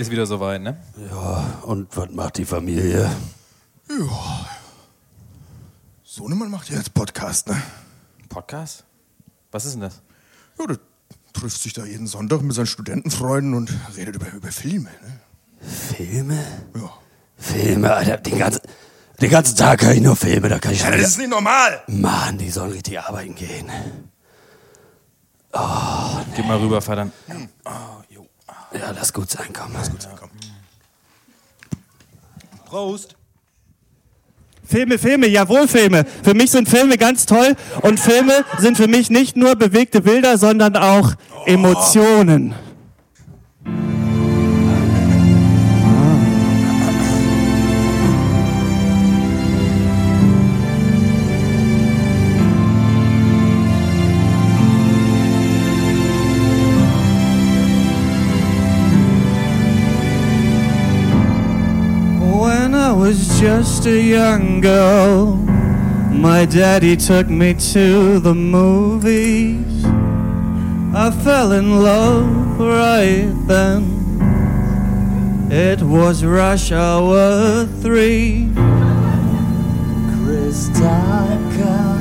Ja. Ist wieder soweit, ne? Ja, und was macht die Familie? Sohnemann macht ja jetzt Podcast, ne? Podcast? Was ist denn das? Ja, der trifft sich da jeden Sonntag mit seinen Studentenfreunden und redet über, über Filme, ne? Filme? Ja. Filme, Alter, den ganzen, den ganzen Tag kann ich nur Filme, da kann ich Ja, das ist nicht normal! Mann, die sollen richtig arbeiten gehen. Geh mal rüber, Vater. Ja, lass gut sein, komm. Lass gut sein. Komm. Prost. Filme, Filme, jawohl, Filme. Für mich sind Filme ganz toll und Filme sind für mich nicht nur bewegte Bilder, sondern auch Emotionen. Just a young girl, my daddy took me to the movies. I fell in love right then. It was rush hour three. Chris Tucker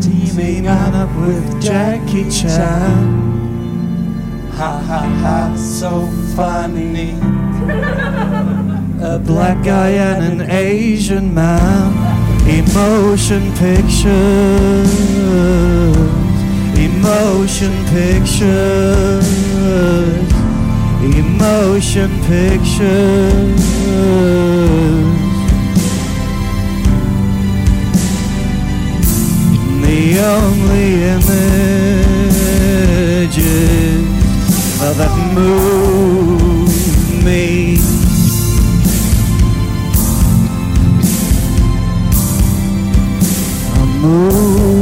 teaming up with Jackie Chan. Ha ha ha, so funny. A black guy and an Asian man. Emotion pictures. Emotion pictures. Emotion pictures. The only images that move me moon.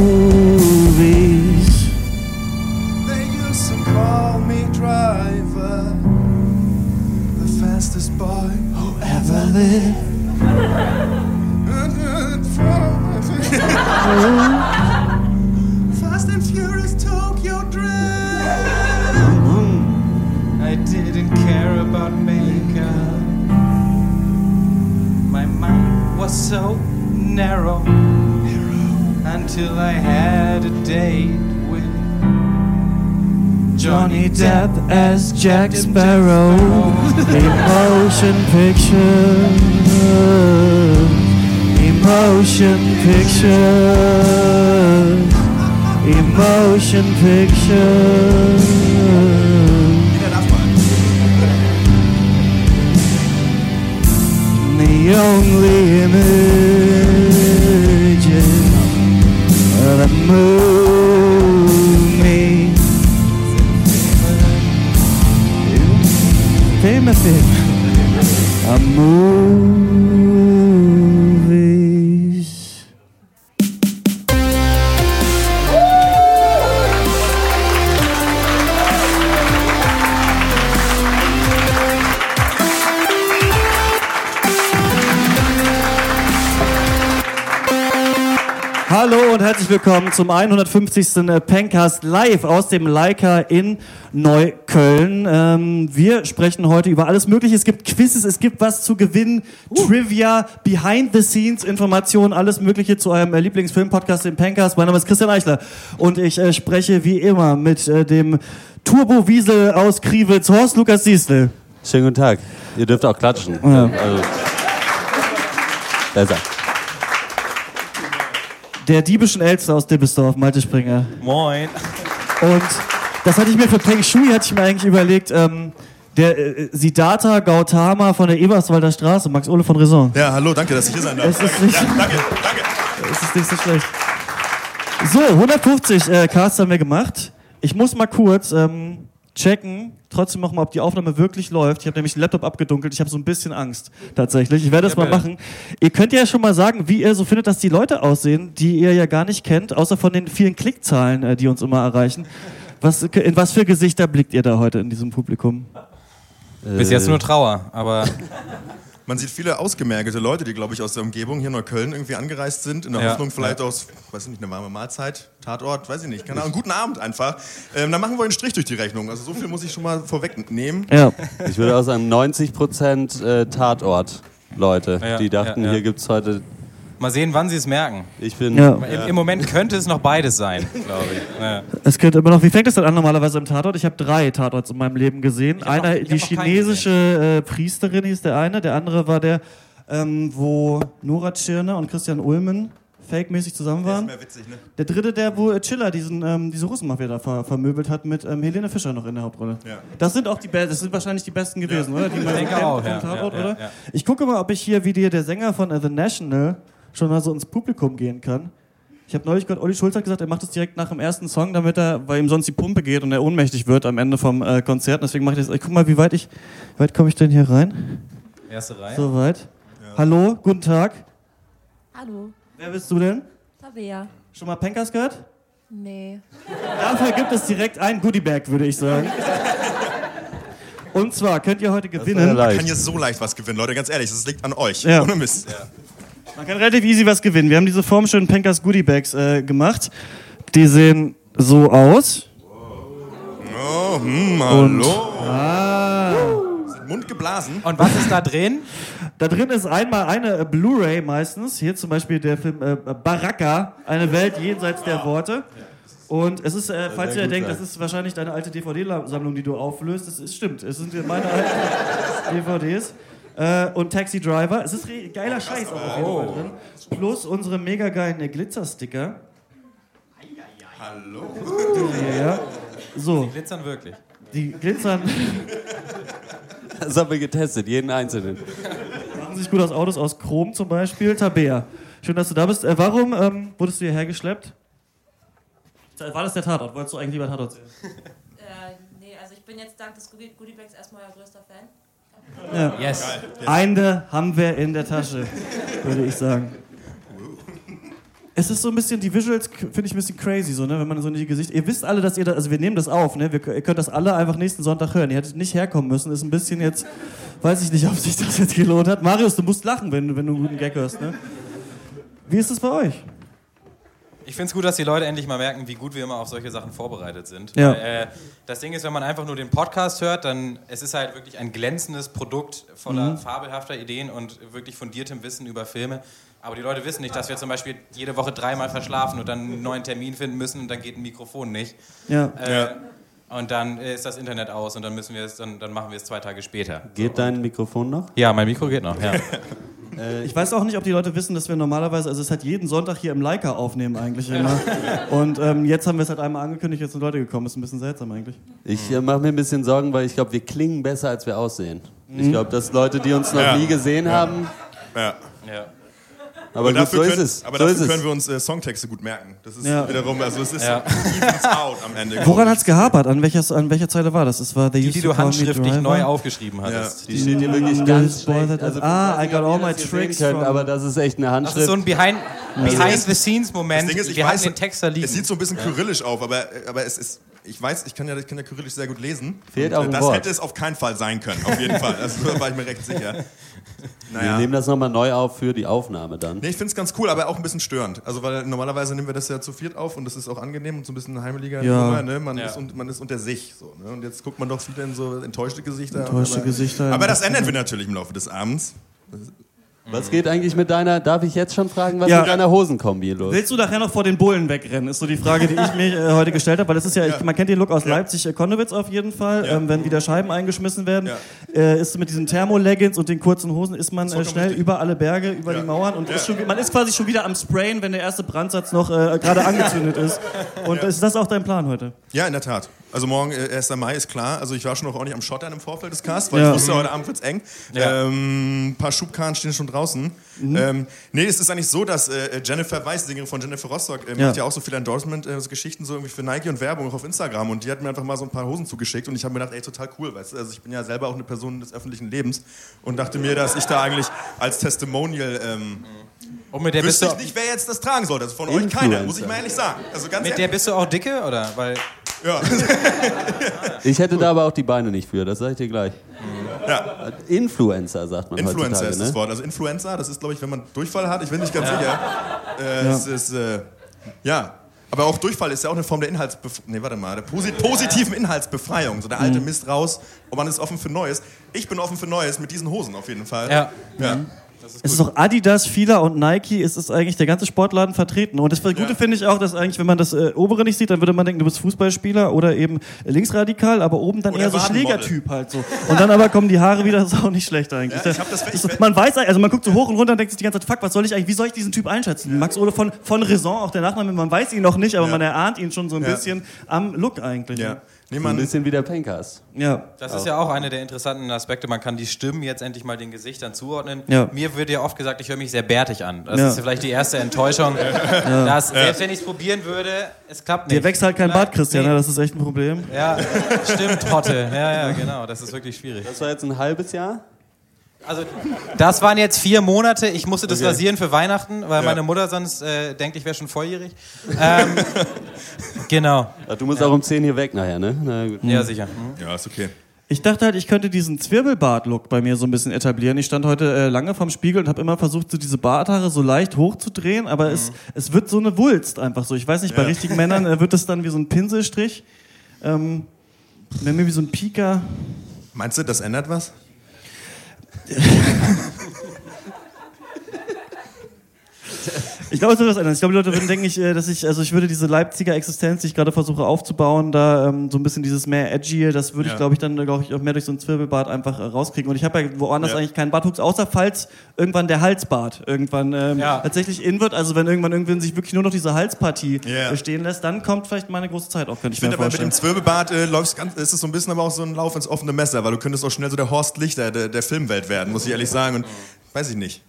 Johnny Depp as Jack Sparrow. Emotion pictures. Emotion pictures. Emotion pictures. The only images that move move. Willkommen zum 150. Pencast live aus dem Leica in Neukölln. Ähm, wir sprechen heute über alles Mögliche. Es gibt Quizzes, es gibt was zu gewinnen, Trivia, Behind the Scenes Informationen, alles Mögliche zu eurem äh, Lieblingsfilm-Podcast, dem Pencast. Mein Name ist Christian Eichler und ich äh, spreche wie immer mit äh, dem Turbo-Wiesel aus Kriwitz, Horst Lukas Diesel. Schönen guten Tag. Ihr dürft auch klatschen. Ja. Also, besser. Der diebischen Elster aus Dibbesdorf, Malte Springer. Moin. Und das hatte ich mir für Peng Shui, hatte ich mir eigentlich überlegt, ähm, der äh, Siddhartha Gautama von der Eberswalder Straße, Max Ole von Raison. Ja, hallo, danke, dass ich hier sein darf. Es ist nicht, Ja, danke, danke. es ist nicht so schlecht. So, 150 äh, Casts haben wir gemacht. Ich muss mal kurz ähm, checken, trotzdem noch mal, ob die Aufnahme wirklich läuft. Ich habe nämlich den Laptop abgedunkelt. Ich habe so ein bisschen Angst, tatsächlich. Ich werde das mal machen. Ihr könnt ja schon mal sagen, wie ihr so findet, dass die Leute aussehen, die ihr ja gar nicht kennt, außer von den vielen Klickzahlen, äh, die uns immer erreichen. Was, in was für Gesichter blickt ihr da heute in diesem Publikum? Bis jetzt nur Trauer, aber Man sieht viele ausgemergelte Leute, die, glaube ich, aus der Umgebung hier in Neukölln irgendwie angereist sind, in der Ja. Hoffnung vielleicht aus, weiß ich nicht, eine warme Mahlzeit, Tatort, weiß ich nicht, keine Ahnung, guten Abend einfach. Ähm, dann machen wir einen Strich durch die Rechnung. Also so viel muss ich schon mal vorwegnehmen. Ja. Ich würde auch sagen, 90% äh, Tatort-Leute, Ja, die dachten, ja, ja. hier gibt es heute. Mal sehen, wann sie es merken. Ich bin. Ja. Im, Im Moment könnte es noch beides sein, glaube ich. Ja. Es könnte immer noch, wie fängt es denn an normalerweise im Tatort? Ich habe drei Tatorts in meinem Leben gesehen. Einer, noch- ich die chinesische äh, Priesterin hieß der eine, der andere war der, ähm, wo Nora Tschirner und Christian Ulmen fake-mäßig zusammen waren. Mehr witzig, ne? Der dritte, der wo äh, Chiller diesen, ähm, diese Russenmafia da ver vermöbelt hat mit ähm, Helene Fischer noch in der Hauptrolle. Ja. Das sind auch die Be das sind wahrscheinlich die besten gewesen, oder? Die man so denke auch, ja, Tatort, ja, ja, oder? ja. Ich gucke mal, ob ich hier wie dir der Sänger von äh, The National schon mal so ins Publikum gehen kann. Ich habe neulich gehört, Olli Schulz hat gesagt, er macht das direkt nach dem ersten Song, damit er, weil ihm sonst die Pumpe geht und er ohnmächtig wird am Ende vom äh, Konzert. Deswegen mache ich das. Ich guck mal, wie weit ich, wie weit komme ich denn hier rein? Erste Reihe. So weit. Hallo, guten Tag. Hallo, Wer bist du denn? Tabea. Schon mal Pencast gehört? Nee. Dafür gibt es direkt ein Goodiebag, würde ich sagen. Und zwar könnt ihr heute ja gewinnen. Man kann hier so leicht was gewinnen, Leute, ganz ehrlich, das liegt an euch. Ja. Ohne Mist. Man kann relativ easy was gewinnen. Wir haben diese formschönen Pencast Goodiebags äh, gemacht. Die sehen so aus. Oh, hm, hallo. Ah. Mund geblasen. Und was ist da drin? Da drin ist einmal eine äh, Blu-ray meistens. Hier zum Beispiel der Film äh, Baraka, eine Welt jenseits der Worte. Und es ist, äh, falls ihr gut denkt, sein. das ist wahrscheinlich deine alte DVD-Sammlung, die du auflöst, das ist, stimmt. Es sind meine alten DVDs. Äh, und Taxi Driver. Es ist geiler Scheiß auch auf jeden Fall drin. Plus unsere mega geilen Glitzer-Sticker. Hallo. Die, ja. So, Glitzern wirklich. die glitzern, Das haben wir getestet, jeden einzelnen. machen sich gut aus Autos aus Chrom zum Beispiel. Tabea, schön, dass du da bist. Äh, warum ähm, wurdest du hierher geschleppt? War das der Tatort? Wolltest du eigentlich lieber Tatort sehen? Äh, nee, also ich bin jetzt dank des Goodie Goodiebags erstmal euer größter Fan. Yes. Eine haben wir in der Tasche, würde ich sagen. Es ist so ein bisschen, die Visuals finde ich ein bisschen crazy, so, ne, wenn man so in die Gesicht. Ihr wisst alle, dass ihr da, also wir nehmen das auf, ne? Wir, ihr könnt das alle einfach nächsten Sonntag hören. Ihr hättet nicht herkommen müssen. Ist ein bisschen jetzt, weiß ich nicht, ob sich das jetzt gelohnt hat. Marius, du musst lachen, wenn, du- wenn du einen guten Gag hörst, ne? Wie ist es bei euch? Ich finde es gut, dass die Leute endlich mal merken, wie gut wir immer auf solche Sachen vorbereitet sind. Ja. Weil, äh, das Ding ist, wenn man einfach nur den Podcast hört, dann es ist halt wirklich ein glänzendes Produkt voller Mhm. fabelhafter Ideen und wirklich fundiertem Wissen über Filme. Aber die Leute wissen nicht, dass wir zum Beispiel jede Woche dreimal verschlafen und dann einen neuen Termin finden müssen und dann geht ein Mikrofon nicht. Ja. Äh, Und dann ist das Internet aus und dann müssen wir es, dann, dann machen wir es zwei Tage später. Geht dein Mikrofon noch? Ja, mein Mikro geht noch. Ja. Ich weiß auch nicht, ob die Leute wissen, dass wir normalerweise, also es hat jeden Sonntag hier im Leica aufnehmen eigentlich immer. Und ähm, jetzt haben wir es halt einmal angekündigt, jetzt sind Leute gekommen. Ist ein bisschen seltsam eigentlich. Ich äh, mache mir ein bisschen Sorgen, weil ich glaube, wir klingen besser, als wir aussehen. Ich glaube, dass Leute, die uns noch Ja. nie gesehen haben, Ja. Ja. aber gut, dafür so ist können, es. Aber so dafür ist können es. wir uns äh, Songtexte gut merken. Das ist Ja. wiederum, also es ist Ja. out am Ende. Woran hat es gehapert? An welcher, an welcher Zeile war das? Es war The Die, die du handschriftlich neu aufgeschrieben hattest. Die steht hier wirklich ganz schlecht. Also, Ah, I got all my das tricks könnt, aber das ist echt eine Das Handschrift. ist so ein Behind, Das Behind-the-Scenes-Moment. Ist, wir weiß, hatten den Text da liegen. Es sieht so ein bisschen kyrillisch auf, aber, aber es ist. Ich weiß, ich kann ja, ich kann ja kyrillisch sehr gut lesen. Fehlt auch äh, ein Das Wort. hätte es auf keinen Fall sein können, auf jeden Fall. Also da war ich mir recht sicher. Wir Naja. nehmen das nochmal neu auf für die Aufnahme dann. Nee, ich finde es ganz cool, aber auch ein bisschen störend. Also, weil normalerweise nehmen wir das ja zu viert auf und das ist auch angenehm und so ein bisschen heimeliger Ja. Nummer, ne? man, Ja. ist, und, man ist unter sich. So, ne? Und jetzt guckt man doch wieder in so enttäuschte Gesichter. Enttäuschte aber, Gesichter. Aber das ändern wir natürlich im Laufe des Abends. Was geht eigentlich mit deiner, darf ich jetzt schon fragen, was Ja. mit deiner Hosenkombi los? Willst du nachher noch vor den Bullen wegrennen? Ist so die Frage, die ich mir äh, heute gestellt habe, weil das ist ja, ich, man kennt den Look aus Leipzig, äh, Konnewitz auf jeden Fall, Ja. ähm, wenn wieder Scheiben eingeschmissen werden, Ja. äh, ist mit diesen Thermoleggings und den kurzen Hosen ist man äh, schnell richtig. über alle Berge, über Ja. die Mauern und Ja. ist schon, man ist quasi schon wieder am Sprayen, wenn der erste Brandsatz noch äh, gerade angezündet ist. Und ist das auch dein Plan heute? Ja, in der Tat. Also morgen, äh, 1. Mai ist klar. Also ich war schon auch ordentlich am Schottern im Vorfeld des Casts, weil Ja. ich wusste, heute Abend wird's eng. Ja. Ähm, ein paar Schubkarren stehen schon draußen. Mhm. Ähm, nee, es ist eigentlich so, dass äh, Jennifer Weiss, die Sängerin von Jennifer Rostock, ähm, Ja. macht ja auch so viele Endorsement-Geschichten so irgendwie für Nike und Werbung auch auf Instagram. Und die hat mir einfach mal so ein paar Hosen zugeschickt und ich habe mir gedacht, ey, total cool, weißt du? Also ich bin ja selber auch eine Person des öffentlichen Lebens und dachte mir, dass ich da eigentlich als Testimonial ähm, Und mit der bist wüsste du, ich nicht, wer jetzt das tragen sollte. Also von euch keiner, muss ich mal ehrlich sagen. Also ganz mit der ehrlich. bist du auch dicke, oder? Weil Ja. Ich hätte da aber auch die Beine nicht für, das sage ich dir gleich. Ja, Influencer, sagt man Influencer ist ne? das Wort. Also Influencer, das ist, glaube ich, wenn man Durchfall hat. Ich bin nicht ganz sicher. Äh, Es ist, äh, ja. Aber auch Durchfall ist ja auch eine Form der Inhaltsbefreiung. Nee, warte mal. Der posi positiven Inhaltsbefreiung. So der alte Mhm. Mist raus und man ist offen für Neues. Ich bin offen für Neues mit diesen Hosen auf jeden Fall. Ja. ja. Es ist auch Adidas, Fila und Nike, es ist eigentlich der ganze Sportladen vertreten. Und das Gute Ja. finde ich auch, dass eigentlich, wenn man das äh, obere nicht sieht, dann würde man denken, du bist Fußballspieler oder eben linksradikal, aber oben dann Oder eher so. Schlägertyp halt so. Und dann aber kommen die Haare wieder, das ist auch nicht schlecht eigentlich. Ja, das- ist- man weiß, also man guckt so hoch und runter und denkt sich die ganze Zeit, fuck, was soll ich eigentlich, wie soll ich diesen Typ einschätzen? Max Ole von, von Raison, auch der Nachname, man weiß ihn noch nicht, aber Ja. man erahnt ihn schon so ein Ja. bisschen am Look eigentlich. ja. Nee, Ein man, bisschen wie der Pencast. Ja. Das ist ja auch einer der interessanten Aspekte. Man kann die Stimmen jetzt endlich mal den Gesichtern zuordnen. Ja. Mir wird ja oft gesagt, ich höre mich sehr bärtig an. Das Ja. ist vielleicht die erste Enttäuschung. Dass, selbst wenn ich es probieren würde, es klappt nicht. Dir wächst halt kein Bart, Christian, nee. ne? das ist echt ein Problem. Ja, stimmt, Hotte. Ja, ja, genau. Das ist wirklich schwierig. Das war jetzt ein halbes Jahr? Also, das waren jetzt vier Monate. Ich musste das Okay. rasieren für Weihnachten, weil Ja. meine Mutter sonst äh, denkt, ich wäre schon volljährig. Ähm, genau. Ach, du musst auch um 10 hier weg nachher, ne? Na gut. Ja, sicher. Hm. ja, ist okay. Ich dachte halt, ich könnte diesen Zwirbelbart-Look bei mir so ein bisschen etablieren. Ich stand heute äh, lange vorm Spiegel und habe immer versucht, so diese Barthaare so leicht hochzudrehen, aber es, es wird so eine Wulst einfach so. Ich weiß nicht, bei Ja. richtigen Männern äh, wird es dann wie so ein Pinselstrich. Ähm, bei mir wie so ein Pika. Meinst du, das ändert was? って。Ich glaube, es wird was ändern. Ich glaube, die Leute würden denken, ich, äh, dass ich, also ich würde diese Leipziger Existenz, die ich gerade versuche aufzubauen, da ähm, so ein bisschen dieses mehr edgy, das würde ich, Ja. glaube ich, dann, glaube ich, auch mehr durch so ein Zwirbelbart einfach äh, rauskriegen. Und ich habe ja woanders Ja. eigentlich keinen Bartwuchs, außer falls irgendwann der Halsbart irgendwann ähm, Ja. tatsächlich in wird. Also wenn irgendwann irgendwann sich wirklich nur noch diese Halspartie Ja. äh, stehen lässt, dann kommt vielleicht meine große Zeit könnte ich, Ich mir finde aber mit dem Zwirbelbart äh, läufst ganz, ist es so ein bisschen aber auch so ein Lauf ins offene Messer, weil du könntest auch schnell so der Horst Lichter der, der Filmwelt werden, muss ich ehrlich sagen. Und weiß ich nicht.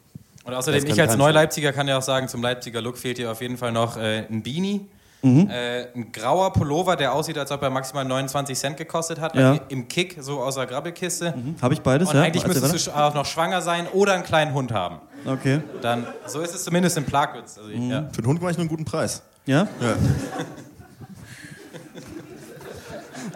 Und außerdem, ich als Neuleipziger kann ja auch sagen, zum Leipziger Look fehlt dir auf jeden Fall noch äh, ein Beanie. Mhm. Äh, ein grauer Pullover, der aussieht, als ob er maximal 29 Cent gekostet hat, Ja. im Kick, so aus der Grabbelkiste. Habe ich beides, Und ja? eigentlich Erzähl müsstest du auch noch schwanger sein oder einen kleinen Hund haben. Okay. Dann, so ist es zumindest im Plagwitz. Also ich, Mhm. ja. Für den Hund mache ich nur einen guten Preis. Ja? Ja.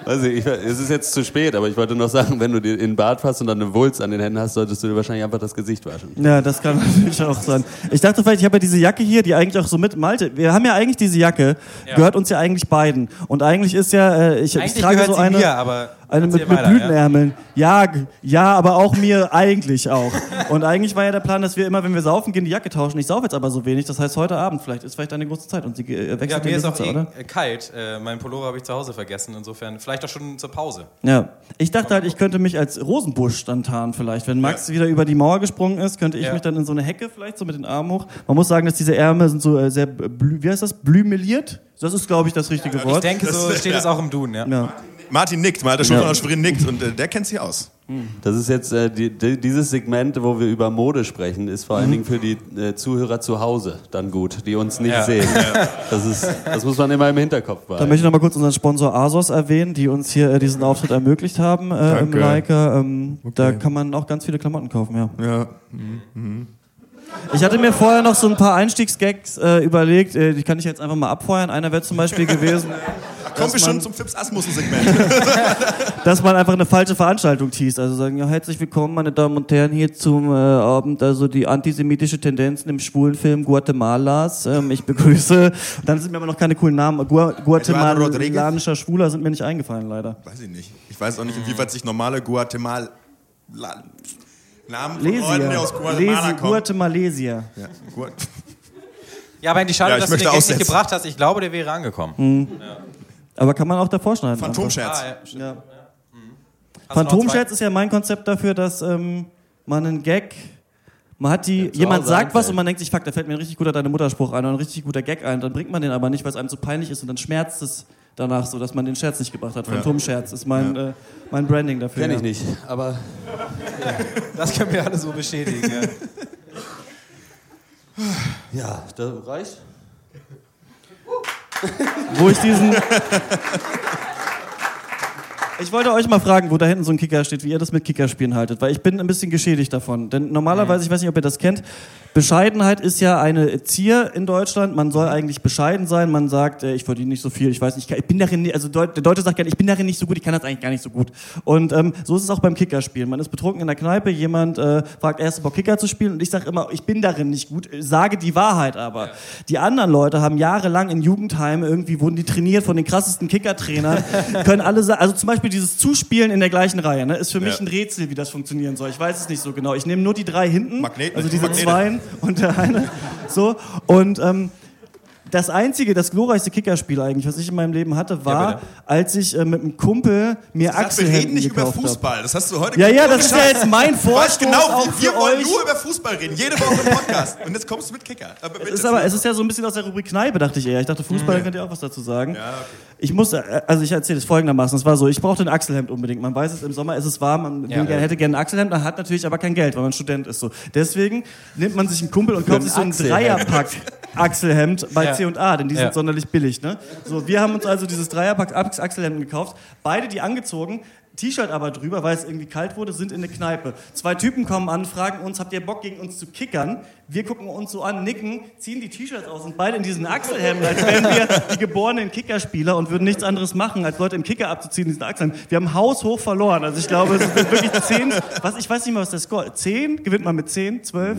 Weiß ich, ich, es ist jetzt zu spät, aber ich wollte noch sagen, wenn du dir in den Bart fasst und dann eine Wulst an den Händen hast, solltest du dir wahrscheinlich einfach das Gesicht waschen. Ja, das kann natürlich auch sein. Ich dachte vielleicht, ich habe ja diese Jacke hier, die eigentlich auch so mit Malte. Wir haben ja eigentlich diese Jacke, Ja. gehört uns ja eigentlich beiden. Und eigentlich ist ja, äh, ich, ich Eigentlich trage gehört so eine, mir, aber eine erzähl mit, mit weiter, Blütenärmeln. Ja. g- ja, aber auch mir eigentlich auch. Und eigentlich war ja der Plan, dass wir immer, wenn wir saufen gehen, die Jacke tauschen. Ich saufe jetzt aber so wenig. Das heißt, heute Abend vielleicht ist vielleicht eine große Zeit und sie äh, Ja, wechselt mir den ist auch Besitzer, eh oder? äh, kalt. Äh, mein Pullover habe ich zu Hause vergessen. Insofern vielleicht auch schon zur Pause. Ja. Ich dachte halt, ich könnte mich als Rosenbusch dann tarnen vielleicht. Wenn Max wieder über die Mauer gesprungen ist, könnte ich Ja. mich dann in so eine Hecke vielleicht so mit den Armen hoch. Man muss sagen, dass diese Ärmel sind so äh, sehr, blü wie heißt das? Blümeliert? Das ist, glaube ich, das richtige Ich Wort. denke, so steht ja. es auch im Duden. Ja. Ja. Martin nickt, mal der Schulter Ja. aus Schwerin nickt und äh, der kennt sich aus. Das ist jetzt äh, die, die, dieses Segment, wo wir über Mode sprechen, ist vor allen Dingen für die äh, Zuhörer zu Hause dann gut, die uns nicht Ja. sehen. Das, ist, das muss man immer im Hinterkopf Da behalten. möchte ich noch mal kurz unseren Sponsor ASOS erwähnen, die uns hier äh, diesen Auftritt ermöglicht haben äh, im Danke. Leica. Ähm, Da kann man auch ganz viele Klamotten kaufen, ja. Ja. Ich hatte mir vorher noch so ein paar Einstiegsgags äh, überlegt, äh, die kann ich jetzt einfach mal abfeuern. Einer wäre zum Beispiel gewesen, Kommen wir schon zum Fips Asmussen-Segment. dass man einfach eine falsche Veranstaltung teast. Also sagen, ja, herzlich willkommen, meine Damen und Herren, hier zum äh, Abend, also die antisemitische Tendenzen im schwulen Film Guatemalas. Ähm, ich begrüße. Dann sind mir aber noch keine coolen Namen. Gu Eduardo Guatemalanischer Schwuler sind mir nicht eingefallen, leider. Weiß ich nicht. Ich weiß auch nicht, inwieweit sich normale Guatemala Namen von Leuten, die aus Guatemala Lesi, kommen. Guatemalesia. Ja, Ja, aber die schade, Ja, dass du den Gag nicht gebracht hast. Ich glaube, der wäre angekommen. Aber kann man auch davor schneiden. Phantomscherz. Ah, ja. Ja. Noch Phantomscherz ist ja mein Konzept dafür, dass ähm, man einen Gag, man hat die, zu jemand sagt was einfällt. und man denkt sich, fuck, da fällt mir ein richtig guter deine Mutterspruch ein oder ein richtig guter Gag ein, dann bringt man den aber nicht, weil es einem zu peinlich ist und dann schmerzt es danach so, dass man den Scherz nicht gebracht hat. Phantomscherz ist mein, äh, mein Branding dafür. Kenn ja. ich nicht, aber. Das können wir alle so bestätigen. Ja. ja, das reicht. Wo ich diesen, Ich wollte euch mal fragen, wo da hinten so ein Kicker steht, wie ihr das mit Kickerspielen haltet, weil ich bin ein bisschen geschädigt davon. Denn normalerweise, ich weiß nicht, ob ihr das kennt, Bescheidenheit ist ja eine Zier in Deutschland. Man soll eigentlich bescheiden sein. Man sagt, äh, ich verdiene nicht so viel, ich weiß nicht, ich, bin darin, nicht- also der Deutsche sagt gerne, ich bin darin nicht so gut, ich kann das eigentlich gar nicht so gut. Und ähm, so ist es auch beim Kickerspielen. Man ist betrunken in der Kneipe, jemand äh, fragt, erst Bock Kicker zu spielen und ich sage immer, ich bin darin nicht gut, äh, sage die Wahrheit aber. Die anderen Leute haben jahrelang in Jugendheimen irgendwie wurden die trainiert von den krassesten Kickertrainern, können alle sagen, also zum Beispiel dieses Zuspielen in der gleichen Reihe, ne, ist für mich Ja. ein Rätsel, wie das funktionieren soll. Ich weiß es nicht so genau. Ich nehme nur die drei hinten, Magneten. also diese Magnete. zwei und der eine. So. Und ähm, das einzige, das glorreichste Kickerspiel eigentlich, was ich in meinem Leben hatte, war, bitte. als ich äh, mit einem Kumpel mir Sag, wir Achselhemden reden nicht über gekauft. Fußball. Das hast du heute Ja, ja, Ohne das ist ja jetzt mein Vorstoß genau, wir, wollen euch. nur über Fußball reden. Jede Woche im Podcast. Und jetzt kommst du mit Kicker. Aber. Es ist aber, es ist ja so ein bisschen aus der Rubrik Kneipe, dachte ich eher. Ich dachte, Fußball, da könnt ihr auch was dazu sagen. Ich muss, äh, also ich erzähle es folgendermaßen. Es war so, ich brauchte ein Achselhemd unbedingt. Man weiß es, im Sommer ist es warm, man Ja. hätte gerne ein Achselhemd, man hat natürlich aber kein Geld, weil man Student ist. So. Deswegen nimmt man sich einen Kumpel und kauft sich so ein Achselhemd. Dreierpack Achselhemd bei Ja. C&A, denn die sind sonderlich billig. Ne? So, wir haben uns also dieses Dreierpack Ach- Achselhemden gekauft, beide die angezogen, T-Shirt aber drüber, weil es irgendwie kalt wurde, sind in eine Kneipe. Zwei Typen kommen an, fragen uns, habt ihr Bock gegen uns zu kickern? Wir gucken uns so an, nicken, ziehen die T-Shirts aus und beide in diesen Achselhemden, als wären wir die geborenen Kickerspieler und würden nichts anderes machen, als Leute im Kicker abzuziehen in diesen Achselhemden. Wir haben haushoch verloren. Also ich glaube, es sind wirklich zehn, was, ich weiß nicht mal, was der Score Zehn? Gewinnt man mit zehn, zwölf?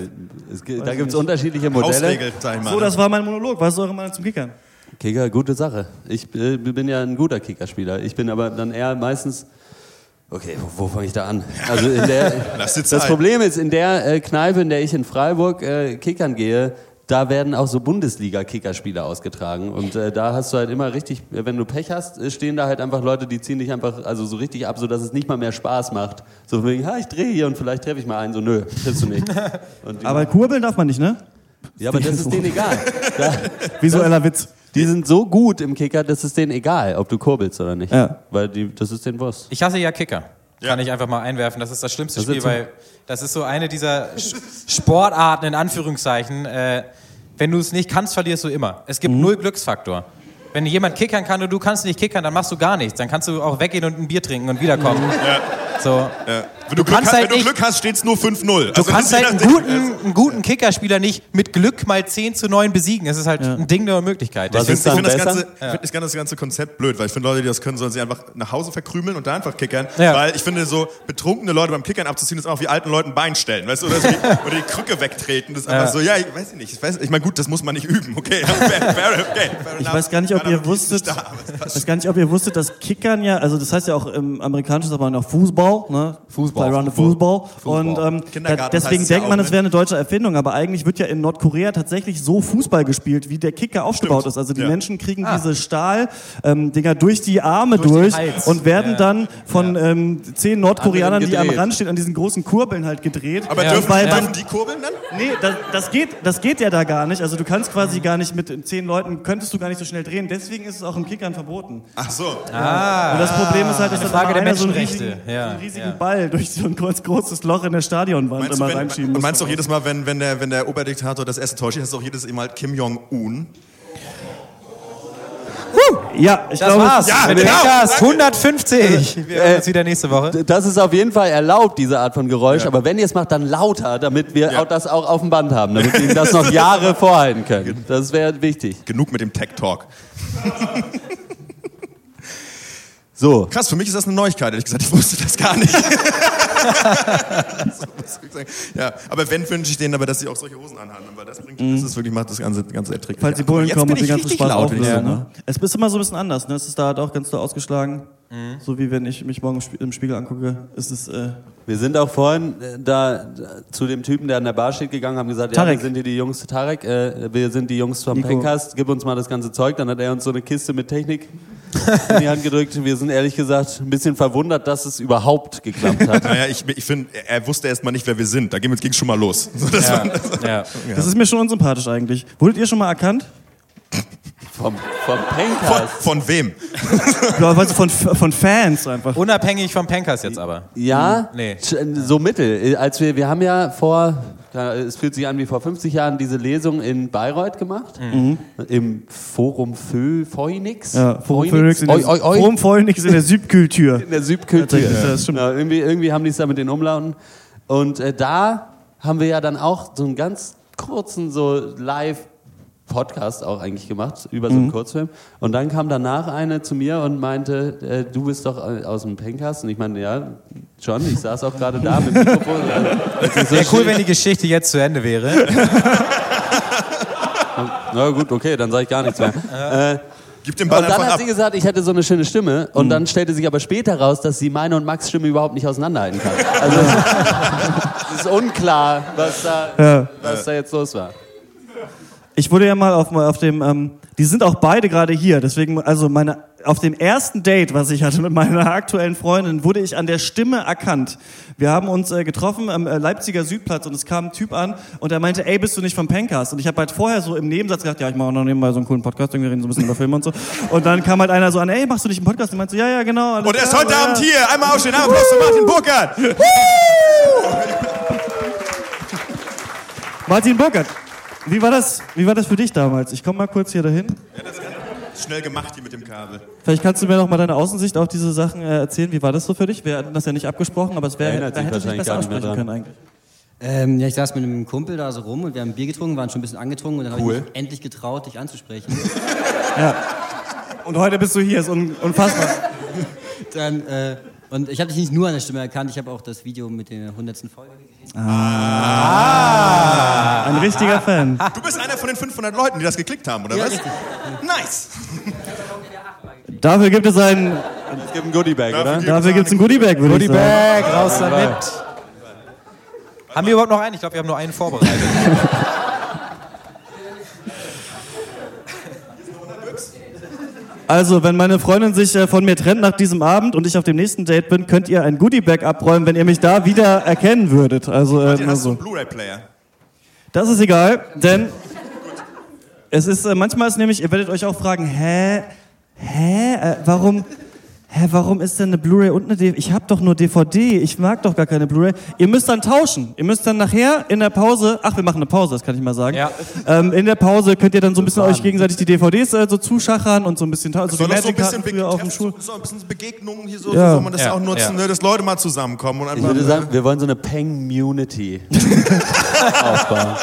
Es, da gibt es unterschiedliche Modelle. Hausregel, sag ich mal. So, das war mein Monolog. Was ist eure Meinung zum Kickern? Kicker, gute Sache. Ich äh, bin ja ein guter Kickerspieler. Ich bin aber dann eher meistens. Okay, wo, wo fange ich da an? Also in der, Lass dir das. Problem ist, in der äh, Kneipe, in der ich in Freiburg äh, kickern gehe, da werden auch so Bundesliga-Kickerspiele ausgetragen. Und äh, da hast du halt immer richtig, wenn du Pech hast, äh, stehen da halt einfach Leute, die ziehen dich einfach also so richtig ab, sodass es nicht mal mehr Spaß macht. So wegen, ha, ich drehe hier und vielleicht treffe ich mal einen. So, nö, triffst du nicht. Aber kurbeln darf man nicht, ne? Ja, aber das ist denen egal. Da, Visueller Witz. die sind so gut im Kicker, das ist denen egal, ob du kurbelst oder nicht. Ja. Weil die, das ist denen Wurst. Ich hasse ja Kicker. Ja. Kann ich einfach mal einwerfen. Das ist das schlimmste Das Spiel, ist so- weil das ist so eine dieser Sch- Sportarten in Anführungszeichen. Äh, wenn du es nicht kannst, verlierst du immer. Es gibt null Glücksfaktor. Wenn jemand kickern kann und du kannst nicht kickern, dann machst du gar nichts. Dann kannst du auch weggehen und ein Bier trinken und wiederkommen. So. Ja. Wenn du, Glück kannst hast, halt wenn du nicht- Glück hast, steht es nur 5-0. Du kannst halt einen guten, einen guten Kickerspieler nicht mit Glück mal 10 zu 9 besiegen. Es ist halt ein Ding der Möglichkeit. Was Ich finde find das, ganze, ich find das ganze- das ganze Konzept blöd, weil ich finde, Leute, die das können, sollen sich einfach nach Hause verkrümeln und da einfach kickern. Ja. Weil ich finde, so betrunkene Leute beim Kickern abzuziehen, ist auch wie alten Leuten Bein stellen, weißt du? Oder, so die, oder die Krücke wegtreten. Das ist einfach so, ja, ich weiß nicht. Ich, weiß, ich meine, gut, das muss man nicht üben, okay? Fair, fair, okay fair Ich weiß gar nicht, ob Keiner ihr wusstet, da, ich weiß gar nicht, ob ihr wusstet, dass Kickern ja, also das heißt ja auch im amerikanischen sagt man auch Fußball, ne? Fußball, Fußball. Fußball. Und ähm, da, deswegen ja denkt man, es ne? wäre eine deutsche Erfindung, aber eigentlich wird ja in Nordkorea tatsächlich so Fußball gespielt, wie der Kicker aufgebaut ist. Also die Ja. Menschen kriegen diese Stahl-Dinger durch die Arme Durch durch, und werden Ja. dann von ähm, zehn Nordkoreanern, die am. Rand stehen, an diesen großen Kurbeln halt gedreht. Aber dürfen, Weil man- die kurbeln dann? Nee, das, das, geht, das geht ja da gar nicht. Also du kannst quasi gar nicht mit zehn Leuten, könntest du gar nicht so schnell drehen. Deswegen ist es auch im Kickern verboten. Ach so. Und das Problem ist halt, dass Eine dann Frage immer der einer so einen riesigen, Ja, einen riesigen ja. Ball durch so ein groß, großes Loch in der Stadionwand Meinst du, immer wenn, reinschieben und muss. meinst du auch jedes Mal, wenn, wenn, der, wenn der Oberdiktator das Essen täuscht, heißt es auch jedes Mal Kim Jong-un? Ja, ich Das glaube, war's. Ja, Mit genau. Kickers Danke. 150. Wir hören uns wieder nächste Woche. Das ist auf jeden Fall erlaubt, diese Art von Geräusch, aber wenn ihr es macht, dann lauter, damit wir Ja. auch das auch auf dem Band haben, damit wir das noch Jahre vorhalten können. Das wäre wichtig. Genug mit dem Tech-Talk. So, Krass, für mich ist das eine Neuigkeit, ehrlich gesagt. Ich wusste das gar nicht. so, ja, aber wenn wünsche ich denen aber, dass sie auch solche Hosen anhaben, weil das bringt, das ist wirklich, macht das Ganze, Ganze erträglich. falls die Bullen kommen und den ich ganzen Spaß laut, wenn ich auflösen. so- Ne? Es ist immer so ein bisschen anders. Ne? Es ist da halt auch ganz doll ausgeschlagen. So wie wenn ich mich morgen im Spie- im Spiegel angucke, ist es... Äh, wir sind auch vorhin äh, da, zu dem Typen, der an der Bar steht, gegangen, haben gesagt, ja, Tarek. wir sind hier die Jungs, Tarek, äh, wir sind die Jungs vom Nico. Pencast, gib uns mal das ganze Zeug. Dann hat er uns so eine Kiste mit Technik in die Hand gedrückt. Wir sind ehrlich gesagt ein bisschen verwundert, dass es überhaupt geklappt hat. Naja, ich, ich finde, er wusste erst mal nicht, wer wir sind. Da ging es schon mal los. Das war, Ja. Das ist mir schon unsympathisch eigentlich. Wurdet ihr schon mal erkannt? Vom, vom Von, Pencast. von wem? Ja, du, von, von Fans einfach. Unabhängig vom Pankers jetzt aber. Ja, Nee. sch- so mittel. Als wir, wir haben ja vor, ja, es fühlt sich an wie vor 50 Jahren, diese Lesung in Bayreuth gemacht. Im Forum Fö Phoenix. Mhm. Ja, Forum Phoenix in der, Oi. Forum in der Südkultur. in der Südkultur. Stimmt. Ja, irgendwie, irgendwie haben die es da mit den Umlauten. Und äh, da haben wir ja dann auch so einen ganz kurzen so Live Podcast auch eigentlich gemacht über so einen Mhm. Kurzfilm. Und dann kam danach eine zu mir und meinte, äh, du bist doch äh, aus dem Pencast. Und ich meinte, ja, schon, ich saß auch gerade da mit dem Mikrofon. Ist so Wäre cool, wenn die Geschichte jetzt zu Ende wäre. Na gut, okay, dann sage ich gar nichts mehr. Äh, Gib den Ball und dann hat ab. sie gesagt, ich hätte so eine schöne Stimme. Und dann stellte sich aber später raus, dass sie meine und Max Stimme überhaupt nicht auseinanderhalten kann. Also es ist unklar, was da, Ja. was da jetzt los war. Ich wurde ja mal auf, auf dem, ähm, die sind auch beide gerade hier, deswegen, also meine, auf dem ersten Date, was ich hatte mit meiner aktuellen Freundin, wurde ich an der Stimme erkannt. Wir haben uns äh, getroffen am äh, Leipziger Südplatz und es kam ein Typ an und er meinte, ey, bist du nicht vom Pencast? Und ich habe halt vorher so im Nebensatz gesagt, ja, ich mache auch noch nebenbei so einen coolen Podcast, wir reden so ein bisschen über Filme und so. Und dann kam halt einer so an, ey, machst du nicht einen Podcast? Und meinte so, ja, ja, genau. Und er ist heute ja. Abend hier. Einmal aufstehen, Applaus für Martin Burkhardt. Martin Burkhardt, wie war das, wie war das für dich damals? Ich komme mal kurz hier dahin. Schnell gemacht hier mit dem Kabel. Vielleicht kannst du mir noch mal deine Außensicht auf diese Sachen äh, erzählen. Wie war das so für dich? Wir hatten das ja nicht abgesprochen, aber es wäre, sich wahrscheinlich besser gar nicht mehr aussprechen dran. können eigentlich. Ähm, ja, ich saß mit einem Kumpel da so rum und wir haben Bier getrunken, waren schon ein bisschen angetrunken und dann habe Cool. ich mich endlich getraut, dich anzusprechen. Und heute bist du hier, ist un unfassbar. dann, äh, und ich habe dich nicht nur an der Stimme erkannt, ich habe auch das Video mit der 100. Folge gesehen. Ein richtiger Fan. Du bist einer von den 500 Leuten, die das geklickt haben, oder Ja, was? richtig. Nice. Dafür gibt es ein, Es gibt ein Goodiebag, oder? dafür gibt's ein Goodiebag, würde ich sagen. Goodiebag, raus damit. Haben wir überhaupt noch einen? Ich glaube, wir haben nur einen vorbereitet. Also, wenn meine Freundin sich äh, von mir trennt nach diesem Abend und ich auf dem nächsten Date bin, könnt ihr ein Goodiebag abräumen, wenn ihr mich da wieder erkennen würdet. Also, äh, Den nur hast du so. einen Blu-ray-Player. Das ist egal, denn es ist äh, manchmal ist nämlich, ihr werdet euch auch fragen, hä, hä, äh, warum, hä, warum ist denn eine Blu-ray und eine DVD? Ich habe doch nur DVD, ich mag doch gar keine Blu-ray. Ihr müsst dann tauschen. Ihr müsst dann nachher in der Pause, ach, wir machen eine Pause, das kann ich mal sagen. Ja. Ähm, in der Pause könnt ihr dann so ein bisschen euch gegenseitig die DVDs äh, so zuschachern und so ein bisschen tauschen. Also so ein bisschen Magic-Karten früher auf dem Treffen- Schul. so ein bisschen Begegnungen hier so, Ja. so soll man das Ja, auch nutzen, ja. ne, dass Leute mal zusammenkommen und Ich einfach. würde sagen, wir wollen so eine Peng-Munity aufbauen.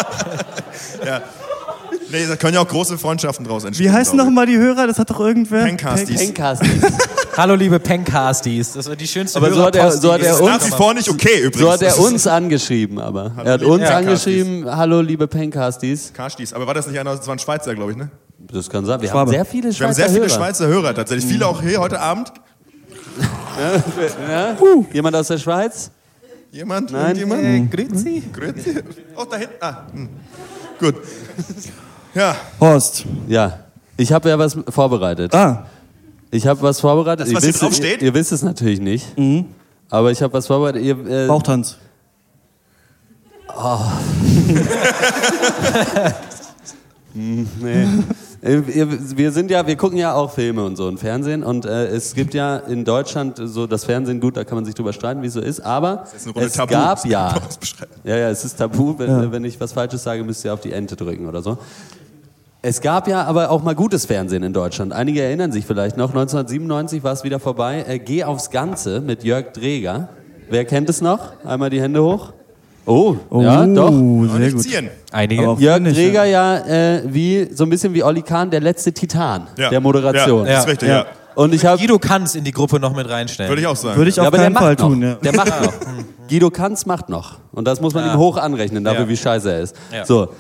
nee, da können ja auch große Freundschaften draus entstehen. Wie heißen glaub noch mal die Hörer? Das hat doch irgendwer. Pencasties. Pencasties. Hallo, liebe Pencasties. Das war die schönste Aber so hat er- so hat er uns- ist nach wie vor nicht okay übrigens. So hat er uns angeschrieben, aber. Er hat liebe uns Pencasties. angeschrieben, hallo liebe Pencasties. Kastis. Aber war das nicht einer, das war ein Schweizer, glaube ich, ne? Das kann sein. Wir Schwabe. haben sehr viele Schweizer Wir haben sehr viele Hörer. Schweizer Hörer tatsächlich. Viele auch hier heute Abend. Ja? Jemand aus der Schweiz? Jemand? Nein. Irgendjemand? Äh, Grüezi. Grüezi. Oh, da hinten. Ah, hm. Gut. Ja, Horst. Ja. Ich habe ja was vorbereitet. Ah, Ich habe was vorbereitet. Das, ihr, was hier wisst, drauf steht? ihr, ihr wisst es natürlich nicht. Aber ich habe was vorbereitet. Ihr, äh, Bauchtanz. Nee. Äh, wir- sind ja, wir gucken ja auch Filme und so und Fernsehen und äh, es gibt ja in Deutschland so das Fernsehen gut, da kann man sich drüber streiten, wie es so ist, aber ist eine Runde es Tabu. gab Das kann ja, man auch beschreiben. ja, ja, es ist Tabu, wenn, wenn ich was Falsches sage, müsst ihr auf die Ente drücken oder so. Es gab ja aber auch mal gutes Fernsehen in Deutschland. Einige erinnern sich vielleicht noch. 1997 war es wieder vorbei. Äh, Geh aufs Ganze mit Jörg Dreger. Wer kennt es noch? Einmal die Hände hoch. Oh, ja, doch. sehr gut. Einige. Jörg nicht, Dreger ja äh, wie so ein bisschen wie Olli Kahn, der letzte Titan Ja. der Moderation. Ja, das ist Ja. richtig, Ja. ja. Und ich habe Guido Kanz in die Gruppe noch mit reinstellen. Würde ich auch sagen. Würde ich ja, auf aber der keinen macht Fall noch. tun, ja. Der macht noch. Guido Kanz macht noch. Und das muss man ihm hoch anrechnen, dafür Ja. wie scheiße er ist. Ja. So.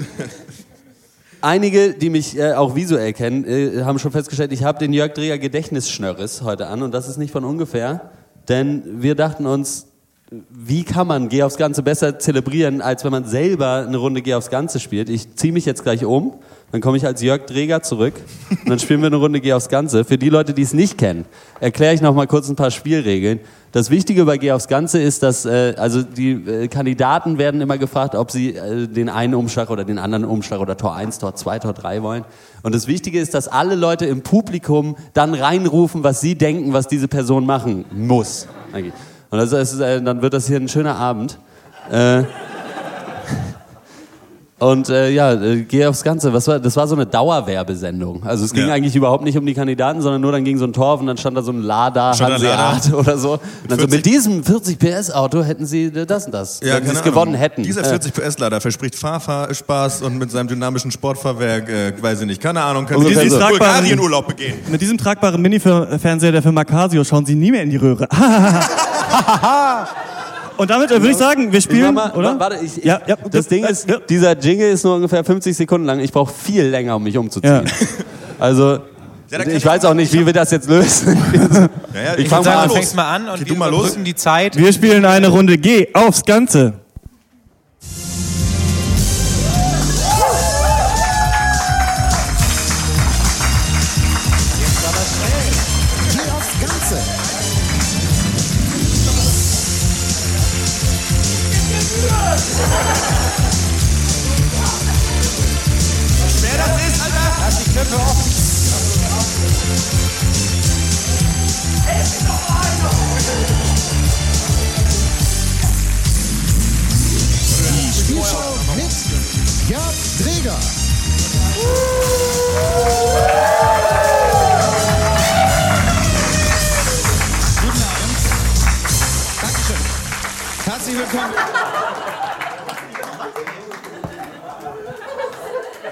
Einige, die mich äh, auch visuell kennen, äh, haben schon festgestellt, ich habe den Jörg Dreher Gedächtnisschnörres heute an und das ist nicht von ungefähr, denn wir dachten uns, wie kann man Geh aufs Ganze besser zelebrieren, als wenn man selber eine Runde Geh aufs Ganze spielt? Ich ziehe mich jetzt gleich um, dann komme ich als Jörg Dreger zurück und dann spielen wir eine Runde Geh aufs Ganze. Für die Leute, die es nicht kennen, erkläre ich noch mal kurz ein paar Spielregeln. Das Wichtige bei Geh aufs Ganze ist, dass äh, also die äh, Kandidaten werden immer gefragt, ob sie äh, den einen Umschlag oder den anderen Umschlag oder Tor 1, Tor 2, Tor 3 wollen. Und das Wichtige ist, dass alle Leute im Publikum dann reinrufen, was sie denken, was diese Person machen muss. Eigentlich. Und also ist, äh, dann wird das hier ein schöner Abend. Äh, und äh, ja, äh, geh aufs Ganze. Was war, das war so eine Dauerwerbesendung. Also es ging Ja. eigentlich überhaupt nicht um die Kandidaten, sondern nur dann ging so ein Torf und dann stand da so ein Lada Hanseat Lada. oder so. Und dann so, 40 mit diesem 40 PS Auto hätten sie äh, das und das, wenn sie es gewonnen hätten. Dieser Äh, 40 PS Lader verspricht Fahrfahrspaß und mit seinem dynamischen Sportfahrwerk, äh, weiß ich nicht, keine Ahnung, kann Ungefähr sie so. diesen Bulgarien-Urlaub begehen. Mit diesem tragbaren Mini-Fernseher der Firma Casio schauen Sie nie mehr in die Röhre. Und damit äh, würde ich sagen, wir spielen, mal, oder? Warte, ich, Ja, ja, das Ding ja, ist, ja. dieser Jingle ist nur ungefähr 50 Sekunden lang. Ich brauche viel länger, um mich umzuziehen. Ja. Also, ich weiß auch nicht, wie wir das jetzt lösen. Ja, ja, Ich Ich fang würde mal an. du fängst mal an und wir du mal los. die Zeit. Wir spielen eine Runde G aufs Ganze.